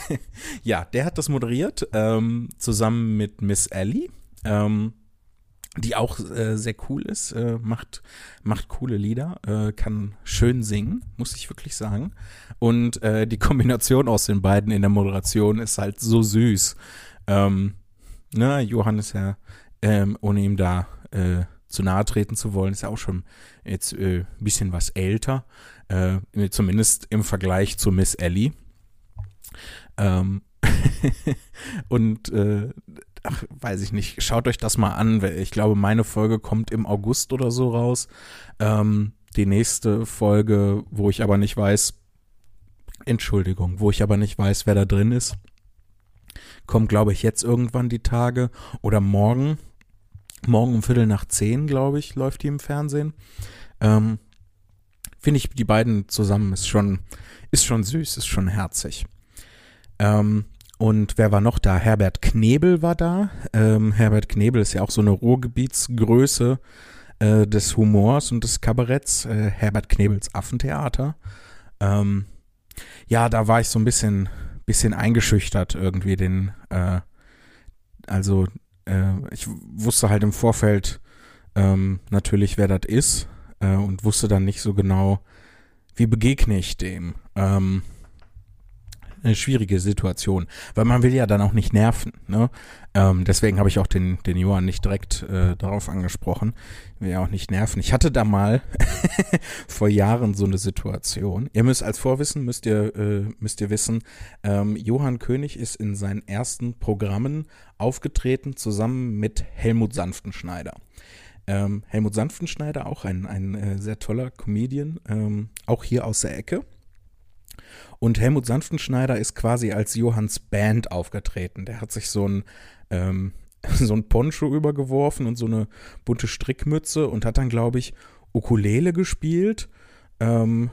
(laughs) ja, der hat das moderiert, ähm, zusammen mit Miss Ellie, ähm, die auch äh, sehr cool ist, äh, macht, macht coole Lieder, äh, kann schön singen, muss ich wirklich sagen. Und äh, die Kombination aus den beiden in der Moderation ist halt so süß. Ähm, ne, Johannes ja, ähm, ohne ihm da äh, zu nahe treten zu wollen, ist ja auch schon jetzt äh, ein bisschen was älter, äh, zumindest im Vergleich zu Miss Ellie. Ähm (laughs) und äh, ach, weiß ich nicht, schaut euch das mal an. Ich glaube, meine Folge kommt im August oder so raus. Ähm, die nächste Folge, wo ich aber nicht weiß, Entschuldigung, wo ich aber nicht weiß, wer da drin ist, kommt, glaube ich, jetzt irgendwann die Tage oder morgen. Morgen um Viertel nach zehn, glaube ich, läuft die im Fernsehen. Ähm, Finde ich, die beiden zusammen ist schon, ist schon süß, ist schon herzig. Ähm, und wer war noch da? Herbert Knebel war da. Ähm, Herbert Knebel ist ja auch so eine Ruhrgebietsgröße äh, des Humors und des Kabaretts. Äh, Herbert Knebels Affentheater. Ähm, ja, da war ich so ein bisschen bisschen eingeschüchtert irgendwie den, äh, also äh, ich wusste halt im Vorfeld ähm, natürlich, wer das ist äh, und wusste dann nicht so genau, wie begegne ich dem. Ähm, eine schwierige Situation, weil man will ja dann auch nicht nerven. Ne? Ähm, deswegen habe ich auch den, den Johann nicht direkt äh, darauf angesprochen. Ich will ja auch nicht nerven. Ich hatte da mal (laughs) vor Jahren so eine Situation. Ihr müsst als Vorwissen, müsst ihr, äh, müsst ihr wissen, ähm, Johann König ist in seinen ersten Programmen aufgetreten zusammen mit Helmut Sanftenschneider. Ähm, Helmut Sanftenschneider, auch ein, ein äh, sehr toller Comedian, ähm, auch hier aus der Ecke. Und Helmut Sanftenschneider ist quasi als Johanns Band aufgetreten. Der hat sich so ein, ähm, (laughs) so ein Poncho übergeworfen und so eine bunte Strickmütze und hat dann, glaube ich, Ukulele gespielt. Ähm,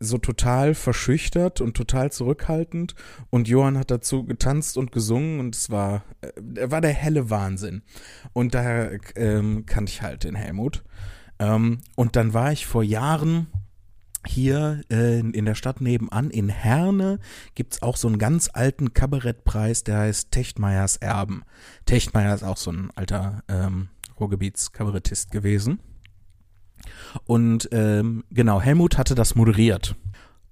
so total verschüchtert und total zurückhaltend. Und Johann hat dazu getanzt und gesungen und es war, äh, war der helle Wahnsinn. Und daher ähm, kannte ich halt den Helmut. Ähm, und dann war ich vor Jahren hier äh, in der Stadt nebenan, in Herne, gibt es auch so einen ganz alten Kabarettpreis, der heißt Techtmeyers Erben. Techtmeyer ist auch so ein alter ähm, Ruhrgebietskabarettist gewesen. Und ähm, genau, Helmut hatte das moderiert.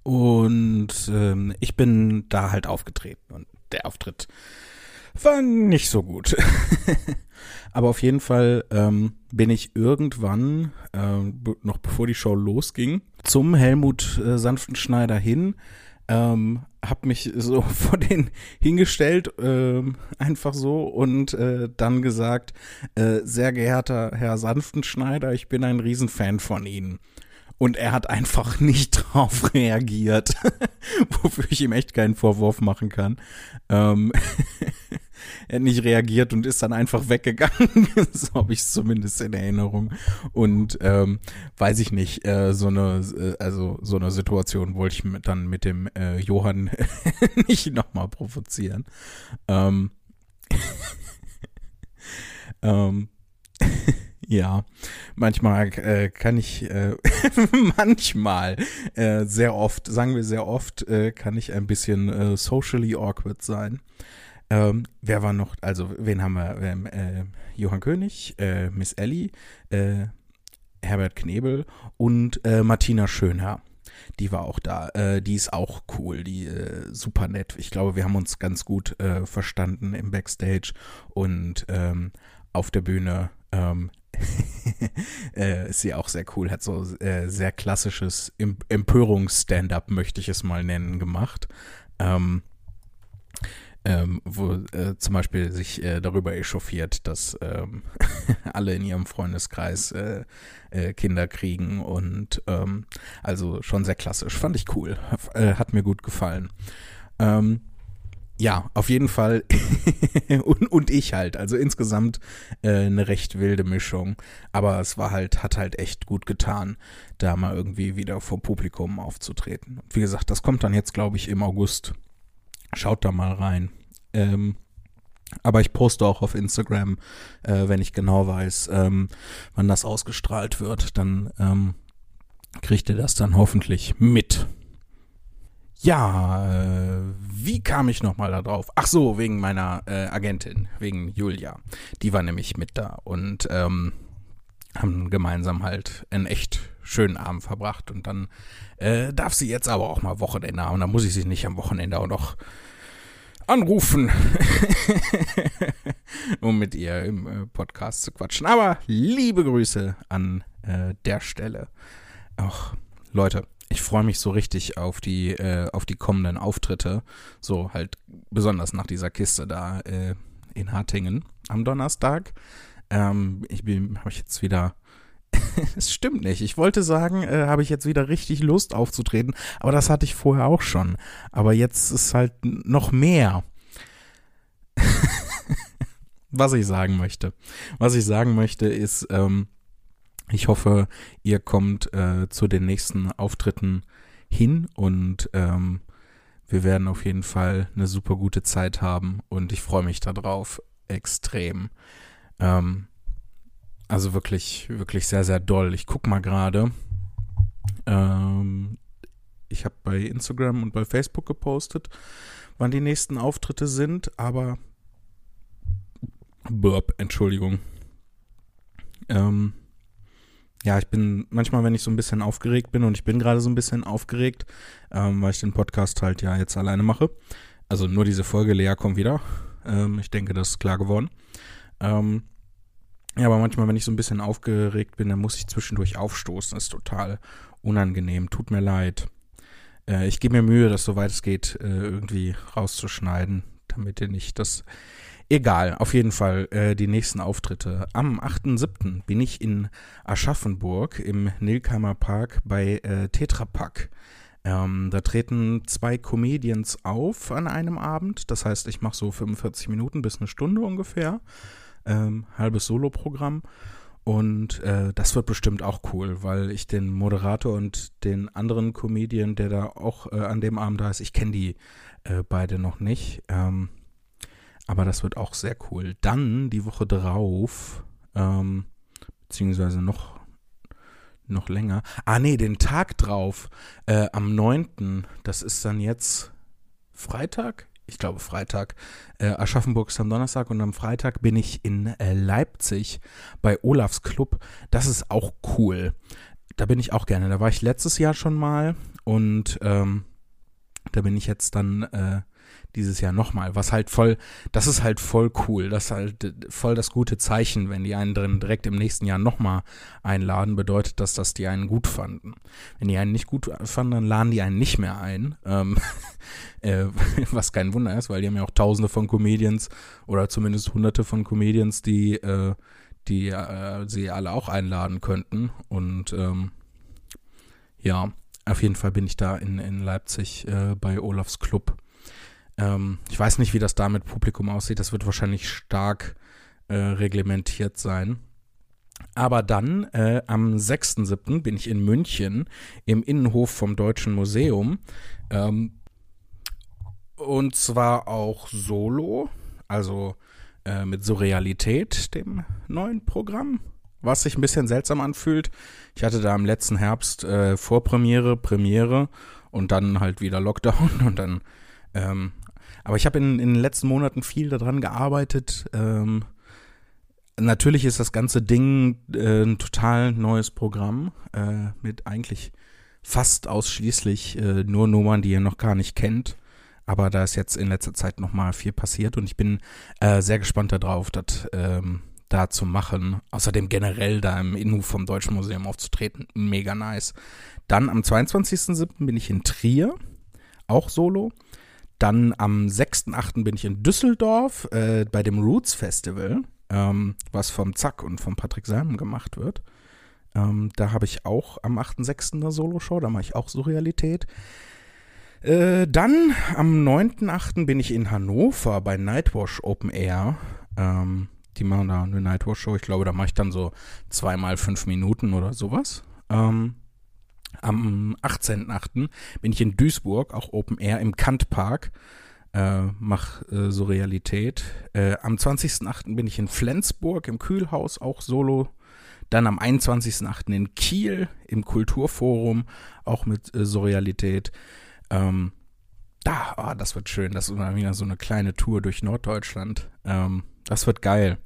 Und ähm, ich bin da halt aufgetreten. Und der Auftritt war nicht so gut. (laughs) Aber auf jeden Fall ähm, bin ich irgendwann, äh, noch bevor die Show losging, zum Helmut äh, Sanftenschneider hin, ähm, hab mich (laughs) so vor den hingestellt, äh, einfach so und äh, dann gesagt, äh, sehr geehrter Herr Sanftenschneider, ich bin ein Riesenfan von Ihnen. Und er hat einfach (laughs) nicht drauf reagiert, (laughs) wofür ich ihm echt keinen Vorwurf machen kann. Ähm (laughs) er hat nicht reagiert und ist dann einfach weggegangen. (laughs) so habe ich es zumindest in Erinnerung. Und ähm, weiß ich nicht, äh, so eine, äh, also so eine Situation wollte ich mit, dann mit dem äh, Johann (laughs) nicht nochmal provozieren. Ähm, ähm, ja, manchmal äh, kann ich, äh, manchmal, äh, sehr oft, sagen wir sehr oft, äh, kann ich ein bisschen äh, socially awkward sein. Ähm, wer war noch? Also, wen haben wir? Ähm, äh, Johann König, äh, Miss Ellie, äh, Herbert Knebel und äh, Martina Schönherr. Die war auch da. Äh, die ist auch cool, die äh, super nett. Ich glaube, wir haben uns ganz gut verstanden im Backstage und ähm, auf der Bühne. Ähm, (laughs) ist sie auch sehr cool, hat so sehr klassisches Empörungs-Stand-up, möchte ich es mal nennen, gemacht. Ähm, ähm, wo äh, zum Beispiel sich äh, darüber echauffiert, dass ähm, (laughs) alle in ihrem Freundeskreis äh, äh Kinder kriegen und ähm, also schon sehr klassisch. Fand ich cool. Äh, hat mir gut gefallen. Ähm, ja, auf jeden Fall. (laughs) und, und ich halt. Also insgesamt äh, eine recht wilde Mischung. Aber es war halt, hat halt echt gut getan, da mal irgendwie wieder vor Publikum aufzutreten. Wie gesagt, das kommt dann jetzt, glaube ich, im August. Schaut da mal rein. Ähm, aber ich poste auch auf Instagram, äh, wenn ich genau weiß, ähm, wann das ausgestrahlt wird, dann ähm, kriegt ihr das dann hoffentlich mit. Ja, äh, wie kam ich nochmal da drauf? Ach so, wegen meiner äh, Agentin, wegen Julia. Die war nämlich mit da und ähm, haben gemeinsam halt einen echt schönen Abend verbracht. Und dann äh, darf sie jetzt aber auch mal Wochenende haben. Dann muss ich sie nicht am Wochenende auch noch anrufen, (laughs) um mit ihr im äh, Podcast zu quatschen. Aber liebe Grüße an äh, der Stelle. Ach, Leute, ich freue mich so richtig auf die, äh, auf die kommenden Auftritte. So halt besonders nach dieser Kiste da äh, in Hattingen am Donnerstag. Ähm, ich habe ich jetzt wieder (laughs) es stimmt nicht. Ich wollte sagen, äh, habe ich jetzt wieder richtig Lust aufzutreten, aber das hatte ich vorher auch schon. Aber jetzt ist halt noch mehr. (laughs) Was ich sagen möchte. Was ich sagen möchte ist, ähm, ich hoffe, ihr kommt äh, zu den nächsten Auftritten hin und ähm, wir werden auf jeden Fall eine super gute Zeit haben und ich freue mich darauf extrem. Ähm, also wirklich, wirklich sehr, sehr doll. Ich guck mal gerade. Ähm, Ich habe bei Instagram und bei Facebook gepostet, wann die nächsten Auftritte sind, aber Burp, Entschuldigung. Ähm, ja, ich bin manchmal, wenn ich so ein bisschen aufgeregt bin, und ich bin gerade so ein bisschen aufgeregt, ähm, weil ich den Podcast halt ja jetzt alleine mache. Also nur diese Folge, Lea kommt wieder. Ähm, ich denke, das ist klar geworden. Ähm, ja, aber manchmal, wenn ich so ein bisschen aufgeregt bin, dann muss ich zwischendurch aufstoßen. Das ist total unangenehm. Tut mir leid. Äh, ich gebe mir Mühe, das soweit es geht, äh, irgendwie rauszuschneiden, damit ihr nicht das Egal, auf jeden Fall äh, die nächsten Auftritte. Am 8.7. bin ich in Aschaffenburg im Nilkheimer Park bei äh, Tetra Pak. Ähm, da treten zwei Comedians auf an einem Abend. Das heißt, ich mache so 45 Minuten bis eine Stunde ungefähr. Ähm, halbes Soloprogramm. Und äh, das wird bestimmt auch cool, weil ich den Moderator und den anderen Comedian, der da auch äh, an dem Abend da ist, ich kenne die äh, beide noch nicht. Ähm, aber das wird auch sehr cool. Dann die Woche drauf, ähm, beziehungsweise noch, noch länger. Ah, nee, den Tag drauf, äh, am 9., das ist dann jetzt Freitag? Ich glaube Freitag. Äh, Aschaffenburg ist am Donnerstag und am Freitag bin ich in äh, Leipzig bei Olafs Club. Das ist auch cool. Da bin ich auch gerne. Da war ich letztes Jahr schon mal und ähm, da bin ich jetzt dann äh, dieses Jahr nochmal, was halt voll, das ist halt voll cool, das ist halt voll das gute Zeichen, wenn die einen drin direkt im nächsten Jahr nochmal einladen, bedeutet das, dass die einen gut fanden. Wenn die einen nicht gut fanden, dann laden die einen nicht mehr ein, ähm, (laughs) äh, (laughs) was kein Wunder ist, weil die haben ja auch tausende von Comedians oder zumindest hunderte von Comedians, die, äh, die äh, sie alle auch einladen könnten und ähm, ja, auf jeden Fall bin ich da in, in Leipzig äh, bei Olafs Club. Ähm, ich weiß nicht, wie das da mit Publikum aussieht. Das wird wahrscheinlich stark äh, reglementiert sein. Aber dann äh, am 6.7. bin ich in München im Innenhof vom Deutschen Museum. Ähm, und zwar auch solo, also äh, mit Surrealität, dem neuen Programm, was sich ein bisschen seltsam anfühlt. Ich hatte da im letzten Herbst äh, Vorpremiere, Premiere und dann halt wieder Lockdown (laughs) und dann ähm, aber ich habe in, in, den letzten Monaten viel daran gearbeitet. Ähm, natürlich ist das ganze Ding äh, ein total neues Programm äh, mit eigentlich fast ausschließlich äh, nur Nummern, die ihr noch gar nicht kennt. Aber da ist jetzt in letzter Zeit nochmal viel passiert und ich bin äh, sehr gespannt darauf, das ähm, da zu machen. Außerdem generell da im Innenhof vom Deutschen Museum aufzutreten. Mega nice. Dann am 22.07. bin ich in Trier, auch solo. Dann am 6.8. bin ich in Düsseldorf äh, bei dem Roots Festival, ähm, was vom Zack und vom Patrick Salm gemacht wird. Ähm, da habe ich auch am 8.6. eine Solo-Show, da mache ich auch Surrealität. Äh, dann am 9.8. bin ich in Hannover bei Nightwash Open Air. Ähm, die machen da eine Nightwash-Show. Ich glaube, da mache ich dann so zweimal fünf Minuten oder sowas. Ähm, am 18.8. bin ich in Duisburg, auch Open Air im Kant Park. Äh, mach äh, so Realität. Äh, am 20.8. bin ich in Flensburg im Kühlhaus, auch solo. Dann am 21.8. in Kiel im Kulturforum, auch mit äh, Surrealität. Ähm, da, oh, das wird schön. Das ist wieder so eine kleine Tour durch Norddeutschland. Ähm, das wird geil.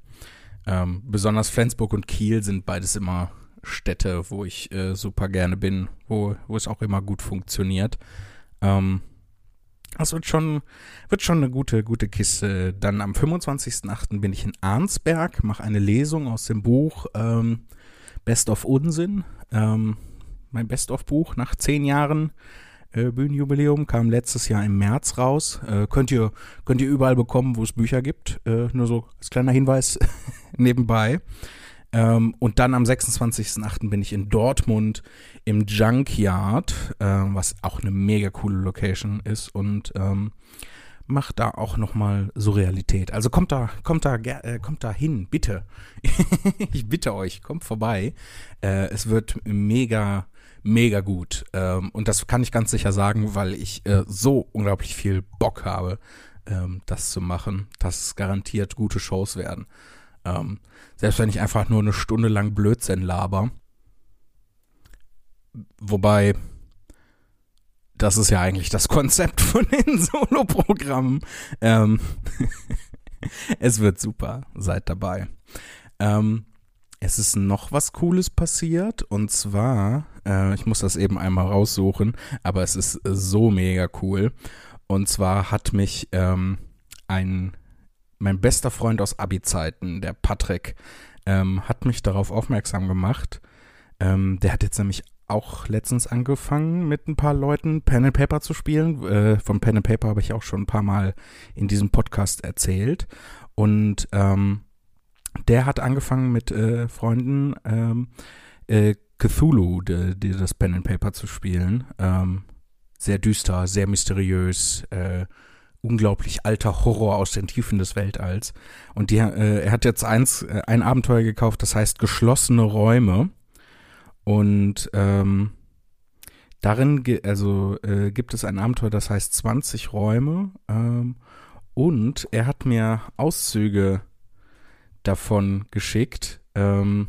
Ähm, besonders Flensburg und Kiel sind beides immer Städte, wo ich äh, super gerne bin, wo, wo es auch immer gut funktioniert. Ähm, das wird schon, wird schon eine gute, gute Kiste. Dann am 25.08. bin ich in Arnsberg, mache eine Lesung aus dem Buch ähm, Best of Unsinn. Ähm, mein Best of Buch nach zehn Jahren äh, Bühnenjubiläum kam letztes Jahr im März raus. Äh, könnt, ihr, könnt ihr überall bekommen, wo es Bücher gibt. Äh, nur so als kleiner Hinweis (laughs) nebenbei. Ähm, und dann am 26.08. bin ich in Dortmund im Junkyard, äh, was auch eine mega coole Location ist und ähm, macht da auch nochmal Surrealität. Also kommt da, kommt da, äh, kommt da hin, bitte. (laughs) ich bitte euch, kommt vorbei. Äh, es wird mega, mega gut. Ähm, und das kann ich ganz sicher sagen, weil ich äh, so unglaublich viel Bock habe, ähm, das zu machen, dass garantiert gute Shows werden. Ähm, selbst wenn ich einfach nur eine Stunde lang Blödsinn laber. Wobei, das ist ja eigentlich das Konzept von den (laughs) Solo-Programmen. Ähm, (laughs) es wird super, seid dabei. Ähm, es ist noch was Cooles passiert und zwar, äh, ich muss das eben einmal raussuchen, aber es ist so mega cool. Und zwar hat mich ähm, ein, mein bester Freund aus Abi-Zeiten, der Patrick, ähm, hat mich darauf aufmerksam gemacht. Ähm, der hat jetzt nämlich auch letztens angefangen, mit ein paar Leuten Pen and Paper zu spielen. Äh, von Pen and Paper habe ich auch schon ein paar Mal in diesem Podcast erzählt. Und ähm, der hat angefangen mit äh, Freunden ähm, äh, Cthulhu, de, de, das Pen and Paper zu spielen. Ähm, sehr düster, sehr mysteriös, äh, unglaublich alter Horror aus den Tiefen des Weltalls. Und die, äh, er hat jetzt eins, äh, ein Abenteuer gekauft, das heißt Geschlossene Räume. Und ähm, darin also, äh, gibt es ein Abenteuer, das heißt 20 Räume. Ähm, und er hat mir Auszüge davon geschickt. Ähm,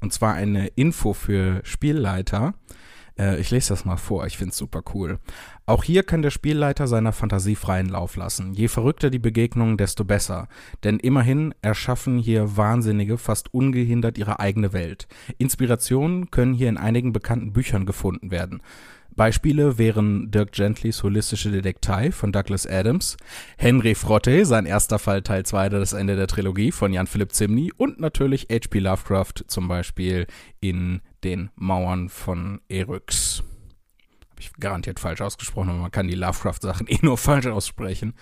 und zwar eine Info für Spielleiter. Äh, ich lese das mal vor, ich finde es super cool. Auch hier kann der Spielleiter seiner Fantasie freien Lauf lassen. Je verrückter die Begegnungen, desto besser. Denn immerhin erschaffen hier Wahnsinnige fast ungehindert ihre eigene Welt. Inspirationen können hier in einigen bekannten Büchern gefunden werden. Beispiele wären Dirk Gentlys Holistische Detektei von Douglas Adams, Henry Frotte, sein erster Fall Teil 2, das Ende der Trilogie von Jan Philipp Zimny und natürlich H.P. Lovecraft zum Beispiel in den Mauern von Eryx. Habe ich garantiert falsch ausgesprochen, aber man kann die Lovecraft-Sachen (laughs) eh nur falsch aussprechen.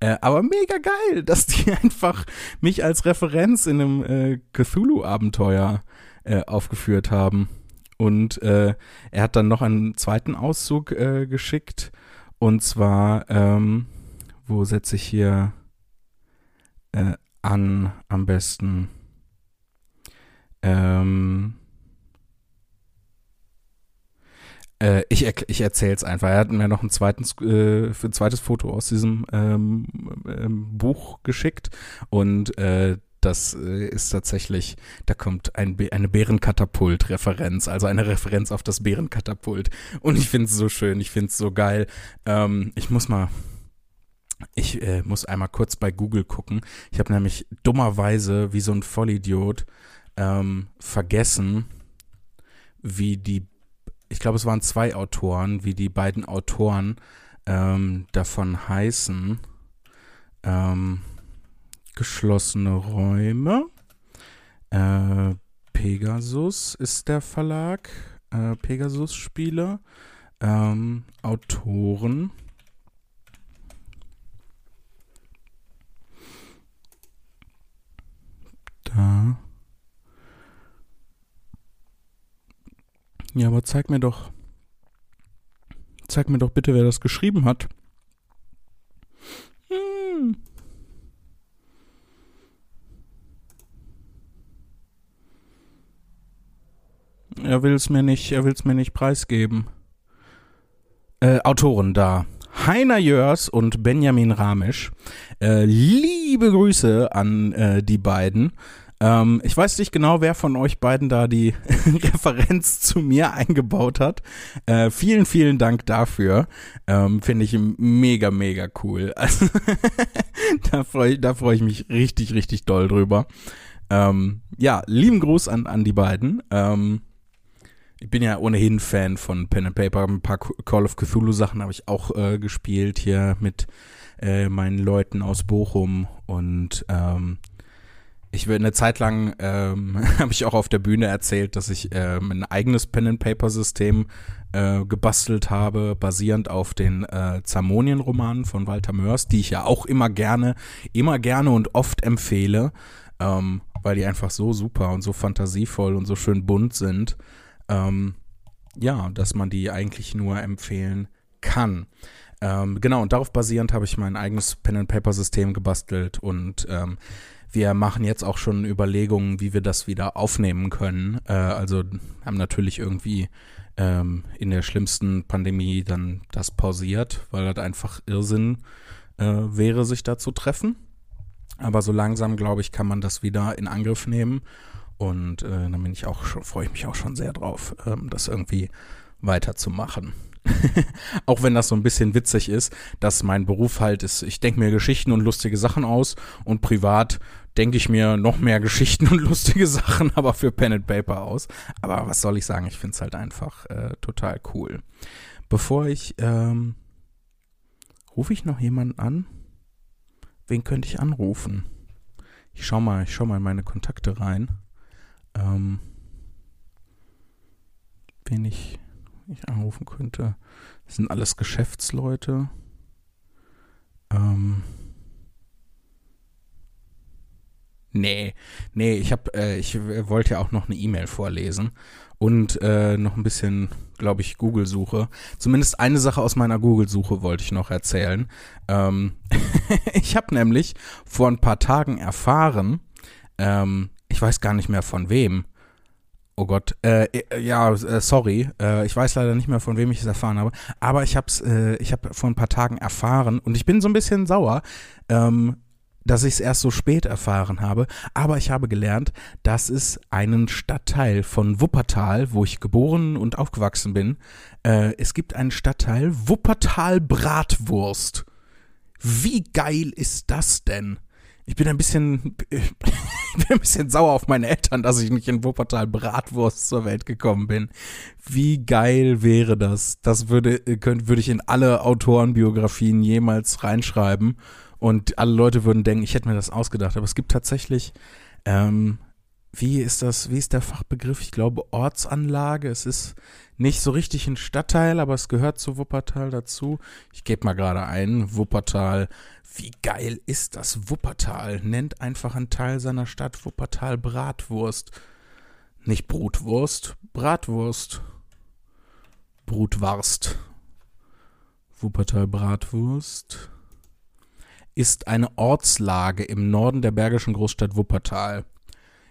Äh, aber mega geil, dass die (laughs) einfach mich als Referenz in einem äh, Cthulhu-Abenteuer äh, aufgeführt haben. Und äh, er hat dann noch einen zweiten Auszug äh, geschickt. Und zwar, ähm, wo setze ich hier äh, an am besten? Ähm, äh, ich, ich erzähle es einfach. Er hat mir noch ein, zweitens, äh, ein zweites Foto aus diesem ähm, ähm, Buch geschickt und äh, das äh, ist tatsächlich, da kommt ein, eine Bärenkatapult-Referenz, also eine Referenz auf das Bärenkatapult. Und ich finde es so schön, ich finde es so geil. Ähm, ich muss mal, ich äh, muss einmal kurz bei Google gucken. Ich habe nämlich dummerweise wie so ein Vollidiot ähm, vergessen, wie die, ich glaube, es waren zwei Autoren, wie die beiden Autoren ähm, davon heißen. Ähm, geschlossene Räume. Äh, Pegasus ist der Verlag. Äh, Pegasus Spiele. Ähm, Autoren. Da. Ja, aber zeig mir doch. Zeig mir doch bitte, wer das geschrieben hat. Hm. Er will es mir nicht, er will es mir nicht preisgeben. Äh, Autoren da. Heiner Jörs und Benjamin Ramisch. Äh, liebe Grüße an äh, die beiden. Ähm, ich weiß nicht genau, wer von euch beiden da die (laughs) Referenz zu mir eingebaut hat. Äh, vielen, vielen Dank dafür. Ähm, Finde ich mega, mega cool. (laughs) Also da freue freu ich mich richtig, richtig doll drüber. Ähm, ja, lieben Gruß an, an die beiden. Ähm, ich bin ja ohnehin Fan von Pen and Paper. Ein paar Call of Cthulhu Sachen habe ich auch äh, gespielt hier mit äh, meinen Leuten aus Bochum und ähm, ich will eine Zeit lang ähm, (laughs) habe ich auch auf der Bühne erzählt, dass ich ähm, ein eigenes Pen and Paper System äh, gebastelt habe, basierend auf den äh, Zamonien-Romanen von Walter Mörs, die ich ja auch immer gerne, immer gerne und oft empfehle, ähm, weil die einfach so super und so fantasievoll und so schön bunt sind ähm, ja, dass man die eigentlich nur empfehlen kann. Ähm, genau, und darauf basierend habe ich mein eigenes Pen-and-Paper-System gebastelt und ähm, wir machen jetzt auch schon Überlegungen, wie wir das wieder aufnehmen können. Äh, also haben natürlich irgendwie ähm, in der schlimmsten Pandemie dann das pausiert, weil das einfach Irrsinn äh, wäre, sich da zu treffen. Aber so langsam, glaube ich, kann man das wieder in Angriff nehmen und äh, dann bin ich auch schon, freue ich mich auch schon sehr drauf, ähm, das irgendwie weiterzumachen. (laughs) auch wenn das so ein bisschen witzig ist, dass mein Beruf halt ist, ich denke mir Geschichten und lustige Sachen aus und privat denke ich mir noch mehr (laughs) Geschichten und lustige Sachen, aber für Pen and Paper aus. Aber was soll ich sagen, ich finde es halt einfach äh, total cool. Bevor ich, ähm, rufe ich noch jemanden an? Wen könnte ich anrufen? Ich schau mal, ich schau mal in meine Kontakte rein. Ähm, wen ich, ich anrufen könnte. Das sind alles Geschäftsleute. Ähm, Nee, nee, ich hab, äh, ich wollte ja auch noch eine E-Mail vorlesen und äh, noch ein bisschen, glaube ich, Google-Suche. Zumindest eine Sache aus meiner Google-Suche wollte ich noch erzählen. Ähm, (laughs) ich habe nämlich vor ein paar Tagen erfahren, ähm, ich weiß gar nicht mehr von wem. Oh Gott, äh, äh ja, äh, sorry, äh, ich weiß leider nicht mehr, von wem ich es erfahren habe, aber ich habe es, äh, ich habe vor ein paar Tagen erfahren und ich bin so ein bisschen sauer. Ähm, dass ich es erst so spät erfahren habe, aber ich habe gelernt, dass es einen Stadtteil von Wuppertal, wo ich geboren und aufgewachsen bin, äh, es gibt einen Stadtteil Wuppertal Bratwurst. Wie geil ist das denn? Ich bin ein bisschen, (laughs) ich bin ein bisschen sauer auf meine Eltern, dass ich nicht in Wuppertal Bratwurst zur Welt gekommen bin. Wie geil wäre das? Das würde, könnte, würde ich in alle Autorenbiografien jemals reinschreiben. Und alle Leute würden denken, ich hätte mir das ausgedacht. Aber es gibt tatsächlich, ähm, wie ist das, wie ist der Fachbegriff? Ich glaube Ortsanlage. Es ist nicht so richtig ein Stadtteil, aber es gehört zu Wuppertal dazu. Ich gebe mal gerade ein, Wuppertal. Wie geil ist das Wuppertal? Nennt einfach einen Teil seiner Stadt Wuppertal Bratwurst. Nicht Brutwurst, Bratwurst. Brutwarst. Wuppertal Bratwurst ist eine Ortslage im Norden der bergischen Großstadt Wuppertal.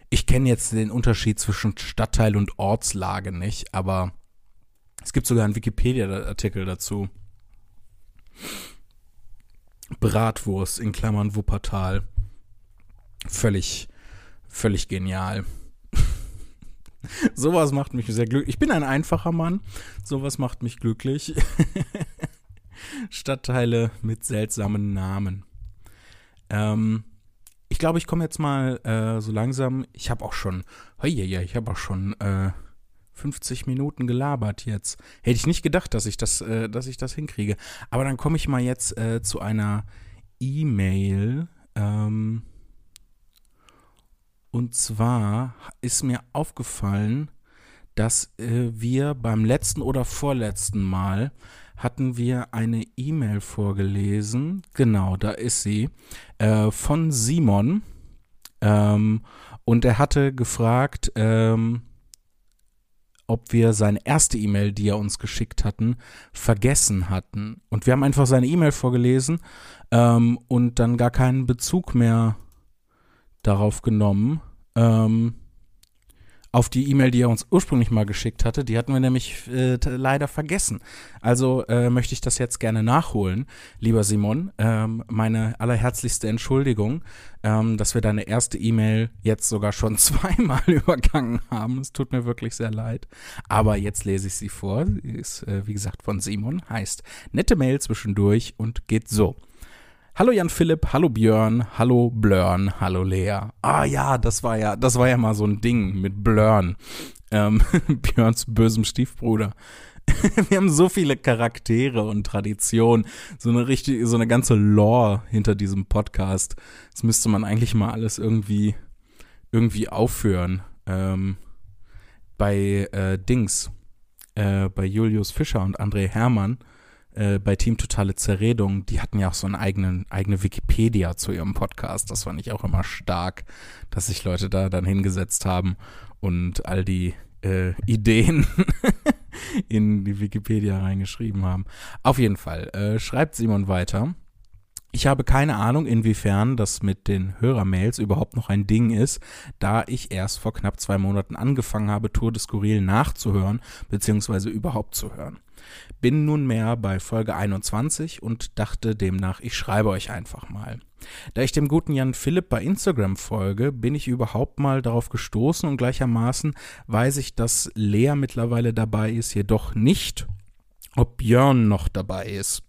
Ich kenne jetzt den Unterschied zwischen Stadtteil und Ortslage nicht, aber es gibt sogar einen Wikipedia-Artikel dazu. Bratwurst in Klammern Wuppertal. Völlig, völlig genial. (laughs) Sowas macht mich sehr glücklich. Ich bin ein einfacher Mann. Sowas macht mich glücklich. (laughs) Stadtteile mit seltsamen Namen. Ähm, ich glaube, ich komme jetzt mal äh, so langsam. Ich habe auch schon, ja, ich habe auch schon äh, 50 Minuten gelabert jetzt. Hätte ich nicht gedacht, dass ich das, äh, dass ich das hinkriege. Aber dann komme ich mal jetzt äh, zu einer E-Mail. Ähm, und zwar ist mir aufgefallen, dass äh, wir beim letzten oder vorletzten Mal hatten wir eine E-Mail vorgelesen. Genau, da ist sie. Äh, von Simon. Ähm, und er hatte gefragt, ähm, ob wir seine erste E-Mail, die er uns geschickt hatten, vergessen hatten. Und wir haben einfach seine E-Mail vorgelesen ähm, und dann gar keinen Bezug mehr darauf genommen. Ähm, auf die E-Mail, die er uns ursprünglich mal geschickt hatte. Die hatten wir nämlich äh, leider vergessen. Also äh, möchte ich das jetzt gerne nachholen, lieber Simon. Ähm, meine allerherzlichste Entschuldigung, ähm, dass wir deine erste E-Mail jetzt sogar schon (laughs) zweimal übergangen haben. Es tut mir wirklich sehr leid. Aber jetzt lese ich sie vor. Sie ist, äh, wie gesagt, von Simon. Heißt nette Mail zwischendurch und geht so. Hallo Jan Philipp, hallo Björn, hallo Blörn, hallo Lea. Ah ja, das war ja, das war ja mal so ein Ding mit Blörn. Ähm, (laughs) Björns bösem Stiefbruder. (laughs) Wir haben so viele Charaktere und Traditionen, so eine richtig, so eine ganze Lore hinter diesem Podcast. Das müsste man eigentlich mal alles irgendwie, irgendwie aufführen. Ähm, bei äh, Dings, äh, bei Julius Fischer und André Hermann äh, bei Team Totale Zerredung, die hatten ja auch so eine eigene, eigene Wikipedia zu ihrem Podcast. Das fand ich auch immer stark, dass sich Leute da dann hingesetzt haben und all die äh, Ideen (laughs) in die Wikipedia reingeschrieben haben. Auf jeden Fall, äh, schreibt Simon weiter. Ich habe keine Ahnung, inwiefern das mit den Hörermails überhaupt noch ein Ding ist, da ich erst vor knapp zwei Monaten angefangen habe, Tour de Skurril nachzuhören, beziehungsweise überhaupt zu hören. Bin nunmehr bei Folge 21 und dachte demnach, ich schreibe euch einfach mal. Da ich dem guten Jan Philipp bei Instagram folge, bin ich überhaupt mal darauf gestoßen und gleichermaßen weiß ich, dass Lea mittlerweile dabei ist, jedoch nicht ob Björn noch dabei ist.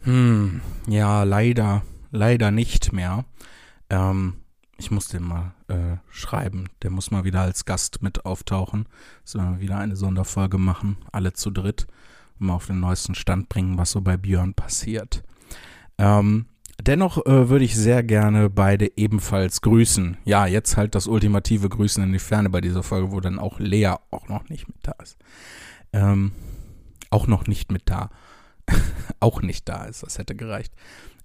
Hm, ja, leider, leider nicht mehr. Ähm, ich muss den mal äh, schreiben. Der muss mal wieder als Gast mit auftauchen. Sollen wir wieder eine Sonderfolge machen, alle zu dritt, mal auf den neuesten Stand bringen, was so bei Björn passiert. Ähm, dennoch äh, würde ich sehr gerne beide ebenfalls grüßen. Ja, jetzt halt das ultimative Grüßen in die Ferne bei dieser Folge, wo dann auch Lea auch noch nicht mit da ist. Ähm, auch noch nicht mit da. (laughs) auch nicht da ist, das hätte gereicht.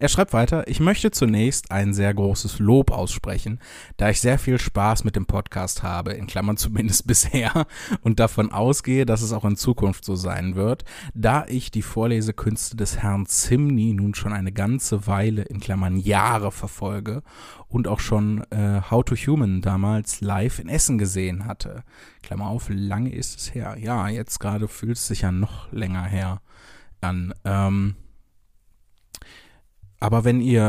Er schreibt weiter, ich möchte zunächst ein sehr großes Lob aussprechen, da ich sehr viel Spaß mit dem Podcast habe, in Klammern zumindest (laughs) bisher, und davon ausgehe, dass es auch in Zukunft so sein wird, da ich die Vorlesekünste des Herrn Zimny nun schon eine ganze Weile, in Klammern Jahre verfolge und auch schon äh, How to Human damals live in Essen gesehen hatte. Klammer auf, lange ist es her. Ja, jetzt gerade fühlt es sich ja noch länger her an. Ähm, aber wenn ihr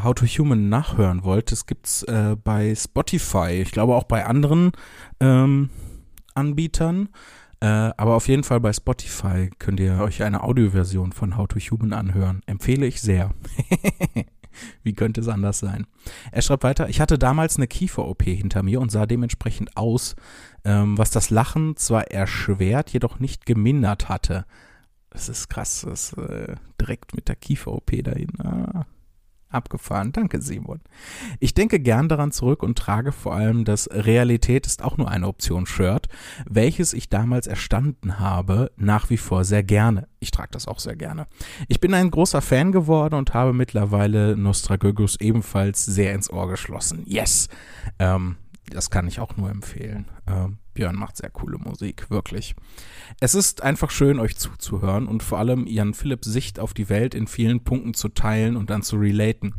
äh, How to Human nachhören wollt, das gibt's äh, bei Spotify. Ich glaube auch bei anderen ähm, Anbietern. Äh, aber auf jeden Fall bei Spotify könnt ihr euch eine Audioversion von How to Human anhören. Empfehle ich sehr. (laughs) Wie könnte es anders sein? Er schreibt weiter, ich hatte damals eine Kiefer-OP hinter mir und sah dementsprechend aus, ähm, was das Lachen zwar erschwert, jedoch nicht gemindert hatte. Das ist krass, das äh, direkt mit der Kiefer-OP dahin. Ah, abgefahren. Danke, Simon. Ich denke gern daran zurück und trage vor allem das Realität ist auch nur eine Option Shirt, welches ich damals erstanden habe, nach wie vor sehr gerne. Ich trage das auch sehr gerne. Ich bin ein großer Fan geworden und habe mittlerweile Nostragögus ebenfalls sehr ins Ohr geschlossen. Yes! Ähm, das kann ich auch nur empfehlen. Ähm, Björn macht sehr coole Musik, wirklich. Es ist einfach schön, euch zuzuhören und vor allem Jan Philipps Sicht auf die Welt in vielen Punkten zu teilen und dann zu relaten.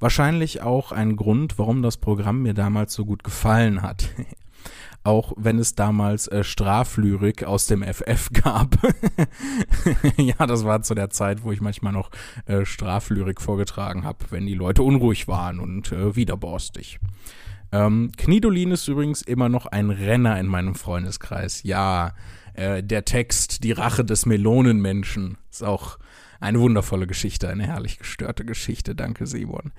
Wahrscheinlich auch ein Grund, warum das Programm mir damals so gut gefallen hat. (laughs) auch wenn es damals äh, Straflyrik aus dem FF gab. (laughs) ja, das war zu der Zeit, wo ich manchmal noch äh, Straflyrik vorgetragen habe, wenn die Leute unruhig waren und äh, widerborstig. Ähm, Knidolin ist übrigens immer noch ein Renner in meinem Freundeskreis. Ja, äh, der Text Die Rache des Melonenmenschen ist auch eine wundervolle Geschichte, eine herrlich gestörte Geschichte. Danke, Simon.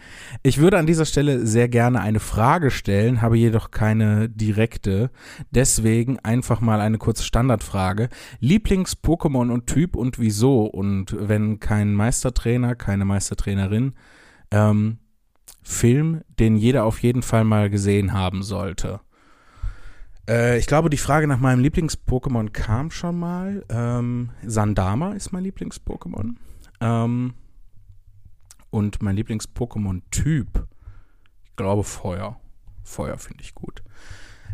Ich würde an dieser Stelle sehr gerne eine Frage stellen, habe jedoch keine direkte. Deswegen einfach mal eine kurze Standardfrage. Lieblings-Pokémon und Typ und wieso? Und wenn kein Meistertrainer, keine Meistertrainerin, ähm, Film, den jeder auf jeden Fall mal gesehen haben sollte? Äh, ich glaube, die Frage nach meinem Lieblings-Pokémon kam schon mal. Ähm, Sandama ist mein Lieblings-Pokémon. Ähm, und mein Lieblings-Pokémon-Typ, ich glaube Feuer. Feuer finde ich gut.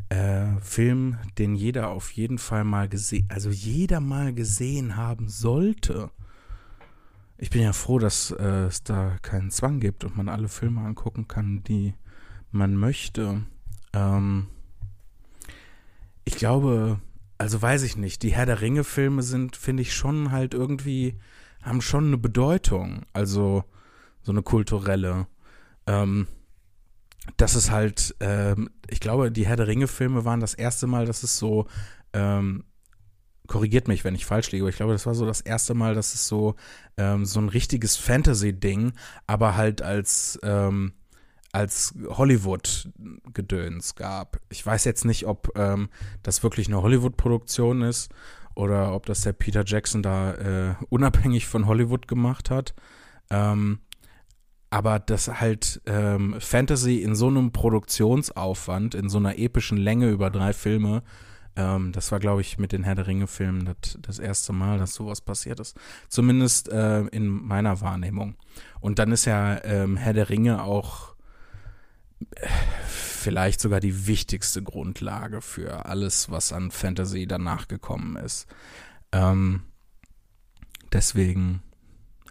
Äh, Film, den jeder auf jeden Fall mal gesehen, also jeder mal gesehen haben sollte ich bin ja froh, dass äh, es da keinen Zwang gibt und man alle Filme angucken kann, die man möchte. Ähm, ich glaube, also weiß ich nicht, die Herr der Ringe-Filme sind, finde ich, schon halt irgendwie, haben schon eine Bedeutung. Also so eine kulturelle. Ähm, das ist halt, ähm, ich glaube, die Herr der Ringe-Filme waren das erste Mal, dass es so ähm, korrigiert mich, wenn ich falsch liege, aber ich glaube, das war so das erste Mal, dass es so, ähm, so ein richtiges Fantasy-Ding, aber halt als, ähm, als Hollywood-Gedöns gab. Ich weiß jetzt nicht, ob ähm, das wirklich eine Hollywood-Produktion ist oder ob das der Peter Jackson da äh, unabhängig von Hollywood gemacht hat. Ähm, aber dass halt ähm, Fantasy in so einem Produktionsaufwand, in so einer epischen Länge über drei Filme ähm, das war, glaube ich, mit den Herr der Ringe-Filmen das, das, erste Mal, dass sowas passiert ist. Zumindest äh, in meiner Wahrnehmung. Und dann ist ja ähm, Herr der Ringe auch äh, vielleicht sogar die wichtigste Grundlage für alles, was an Fantasy danach gekommen ist. Ähm, deswegen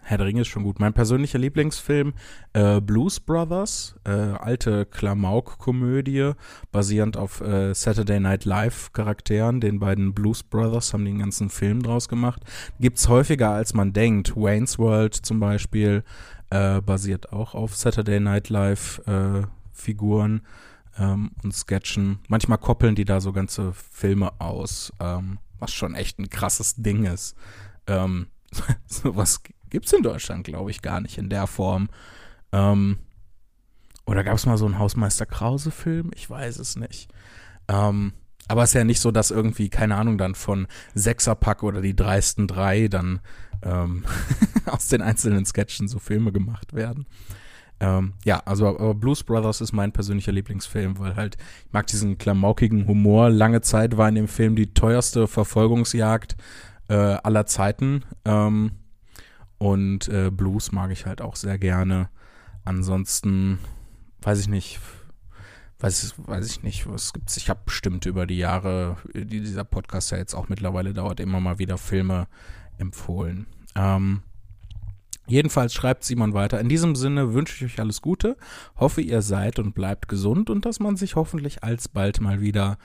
Herr der Ringe ist schon gut. Mein persönlicher Lieblingsfilm, äh, Blues Brothers, äh, alte Klamauk-Komödie, basierend auf äh, Saturday Night Live-Charakteren. Den beiden Blues Brothers haben den ganzen Film draus gemacht. Gibt's häufiger, als man denkt. Wayne's World zum Beispiel äh, basiert auch auf Saturday Night Live-Figuren äh, ähm, und Sketchen. Manchmal koppeln die da so ganze Filme aus, ähm, was schon echt ein krasses Ding ist. Ähm, (laughs) sowas gibt es in Deutschland, glaube ich, gar nicht in der Form. Ähm, oder gab es mal so einen Hausmeister Krause-Film? Ich weiß es nicht. Ähm, aber es ist ja nicht so, dass irgendwie, keine Ahnung, dann von Sechserpack oder die dreisten drei dann ähm, (laughs) aus den einzelnen Sketchen so Filme gemacht werden. Ähm, ja, also Blues Brothers ist mein persönlicher Lieblingsfilm, weil halt, ich mag diesen klamaukigen Humor. Lange Zeit war in dem Film die teuerste Verfolgungsjagd äh, aller Zeiten. Ähm, und äh, Blues mag ich halt auch sehr gerne. Ansonsten, weiß ich nicht, weiß, weiß ich nicht, was gibt's. Ich habe bestimmt über die Jahre, die dieser Podcast ja jetzt auch mittlerweile dauert, immer mal wieder Filme empfohlen. Ähm, Jedenfalls schreibt Simon weiter. In diesem Sinne wünsche ich euch alles Gute, hoffe ihr seid und bleibt gesund und dass man sich hoffentlich alsbald mal wieder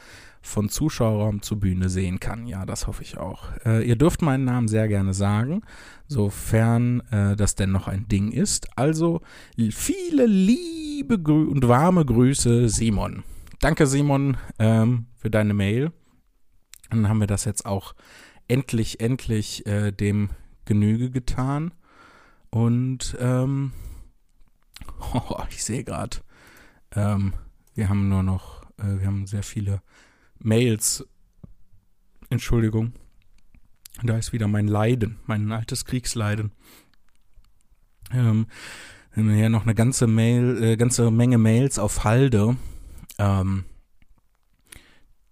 von Zuschauerraum zu Bühne sehen kann. Ja, das hoffe ich auch. Äh, ihr dürft meinen Namen sehr gerne sagen, sofern äh, das denn noch ein Ding ist. Also viele liebe Grü und warme Grüße, Simon. Danke, Simon, ähm, für deine Mail. Dann haben wir das jetzt auch endlich, endlich äh, dem Genüge getan. Und ähm, (laughs) oh, ich sehe gerade, ähm, wir haben nur noch, äh, wir haben sehr viele Mails. Entschuldigung. Da ist wieder mein Leiden, mein altes Kriegsleiden. Ähm, hier noch eine ganze Mail, äh, ganze Menge Mails auf Halde. Ähm,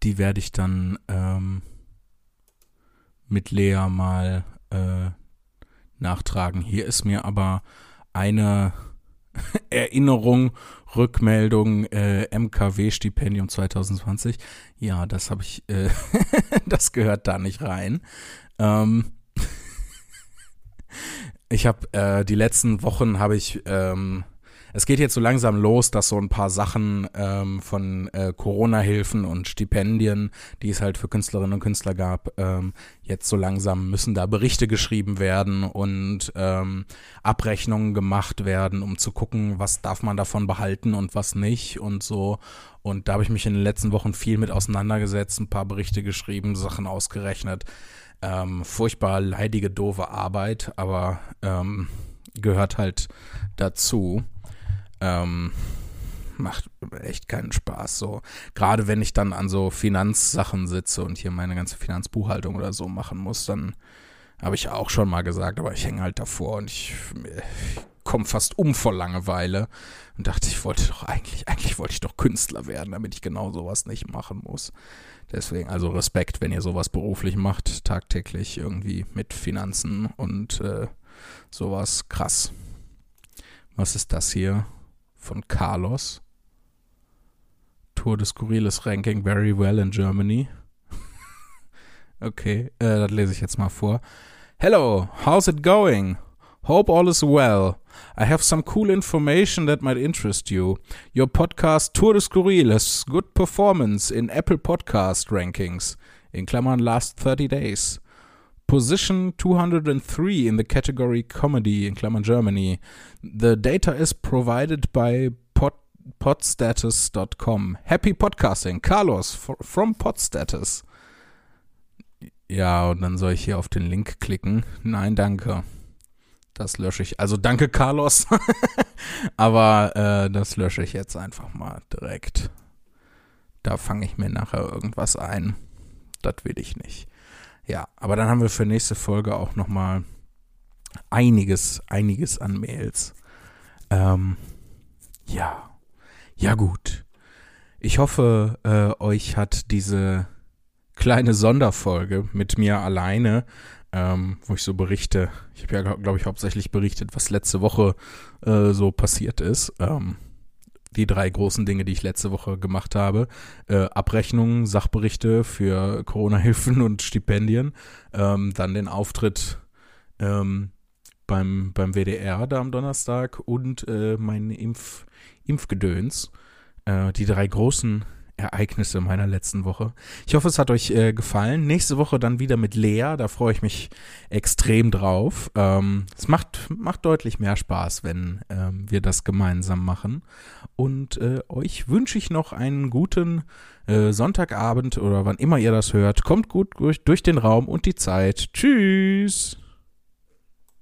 die werde ich dann ähm, mit Lea mal äh, nachtragen. Hier ist mir aber eine (laughs) Erinnerung, Rückmeldung, äh, MKW-Stipendium 2020. Ja, das habe ich, äh, (laughs) das gehört da nicht rein. Ähm, (laughs) ich habe äh, die letzten Wochen habe ich ähm, es geht jetzt so langsam los, dass so ein paar Sachen ähm, von äh, Corona-Hilfen und Stipendien, die es halt für Künstlerinnen und Künstler gab, ähm, jetzt so langsam müssen da Berichte geschrieben werden und ähm, Abrechnungen gemacht werden, um zu gucken, was darf man davon behalten und was nicht und so. Und da habe ich mich in den letzten Wochen viel mit auseinandergesetzt, ein paar Berichte geschrieben, Sachen ausgerechnet. Ähm, furchtbar leidige, doofe Arbeit, aber ähm, gehört halt dazu. Ähm, macht echt keinen Spaß. So, gerade wenn ich dann an so Finanzsachen sitze und hier meine ganze Finanzbuchhaltung oder so machen muss, dann habe ich auch schon mal gesagt, aber ich hänge halt davor und ich, ich komme fast um vor Langeweile und dachte, ich wollte doch eigentlich, eigentlich wollte ich doch Künstler werden, damit ich genau sowas nicht machen muss. Deswegen also Respekt, wenn ihr sowas beruflich macht, tagtäglich irgendwie mit Finanzen und äh, sowas krass. Was ist das hier? Von Carlos. Tour de Skurriles Ranking very well in Germany. (laughs) okay, äh, das lese ich jetzt mal vor. Hello, how's it going? Hope all is well. I have some cool information that might interest you. Your podcast Tour de Skurril has good performance in Apple Podcast rankings, in Klammern last 30 days. Position 203 in the category Comedy in Klammern Germany. The data is provided by pod, podstatus.com. Happy Podcasting. Carlos from Podstatus. Ja, und dann soll ich hier auf den Link klicken. Nein, danke. Das lösche ich. Also danke, Carlos. (laughs) Aber äh, das lösche ich jetzt einfach mal direkt. Da fange ich mir nachher irgendwas ein. Das will ich nicht. Ja, aber dann haben wir für nächste Folge auch noch mal einiges, einiges an Mails. Ähm, ja, ja gut. Ich hoffe, äh, euch hat diese kleine Sonderfolge mit mir alleine, ähm, wo ich so berichte. Ich habe ja, glaube ich, hauptsächlich berichtet, was letzte Woche äh, so passiert ist. Ähm, die drei großen Dinge, die ich letzte Woche gemacht habe. Äh, Abrechnungen, Sachberichte für Corona-Hilfen und Stipendien. Ähm, dann den Auftritt ähm, beim, beim WDR da am Donnerstag und äh, mein Impf, Impfgedöns. Äh, die drei großen Ereignisse meiner letzten Woche. Ich hoffe, es hat euch äh, gefallen. Nächste Woche dann wieder mit Lea, da freue ich mich extrem drauf. Ähm, es macht, macht deutlich mehr Spaß, wenn ähm, wir das gemeinsam machen. Und äh, euch wünsche ich noch einen guten äh, Sonntagabend oder wann immer ihr das hört. Kommt gut durch, durch den Raum und die Zeit. Tschüss.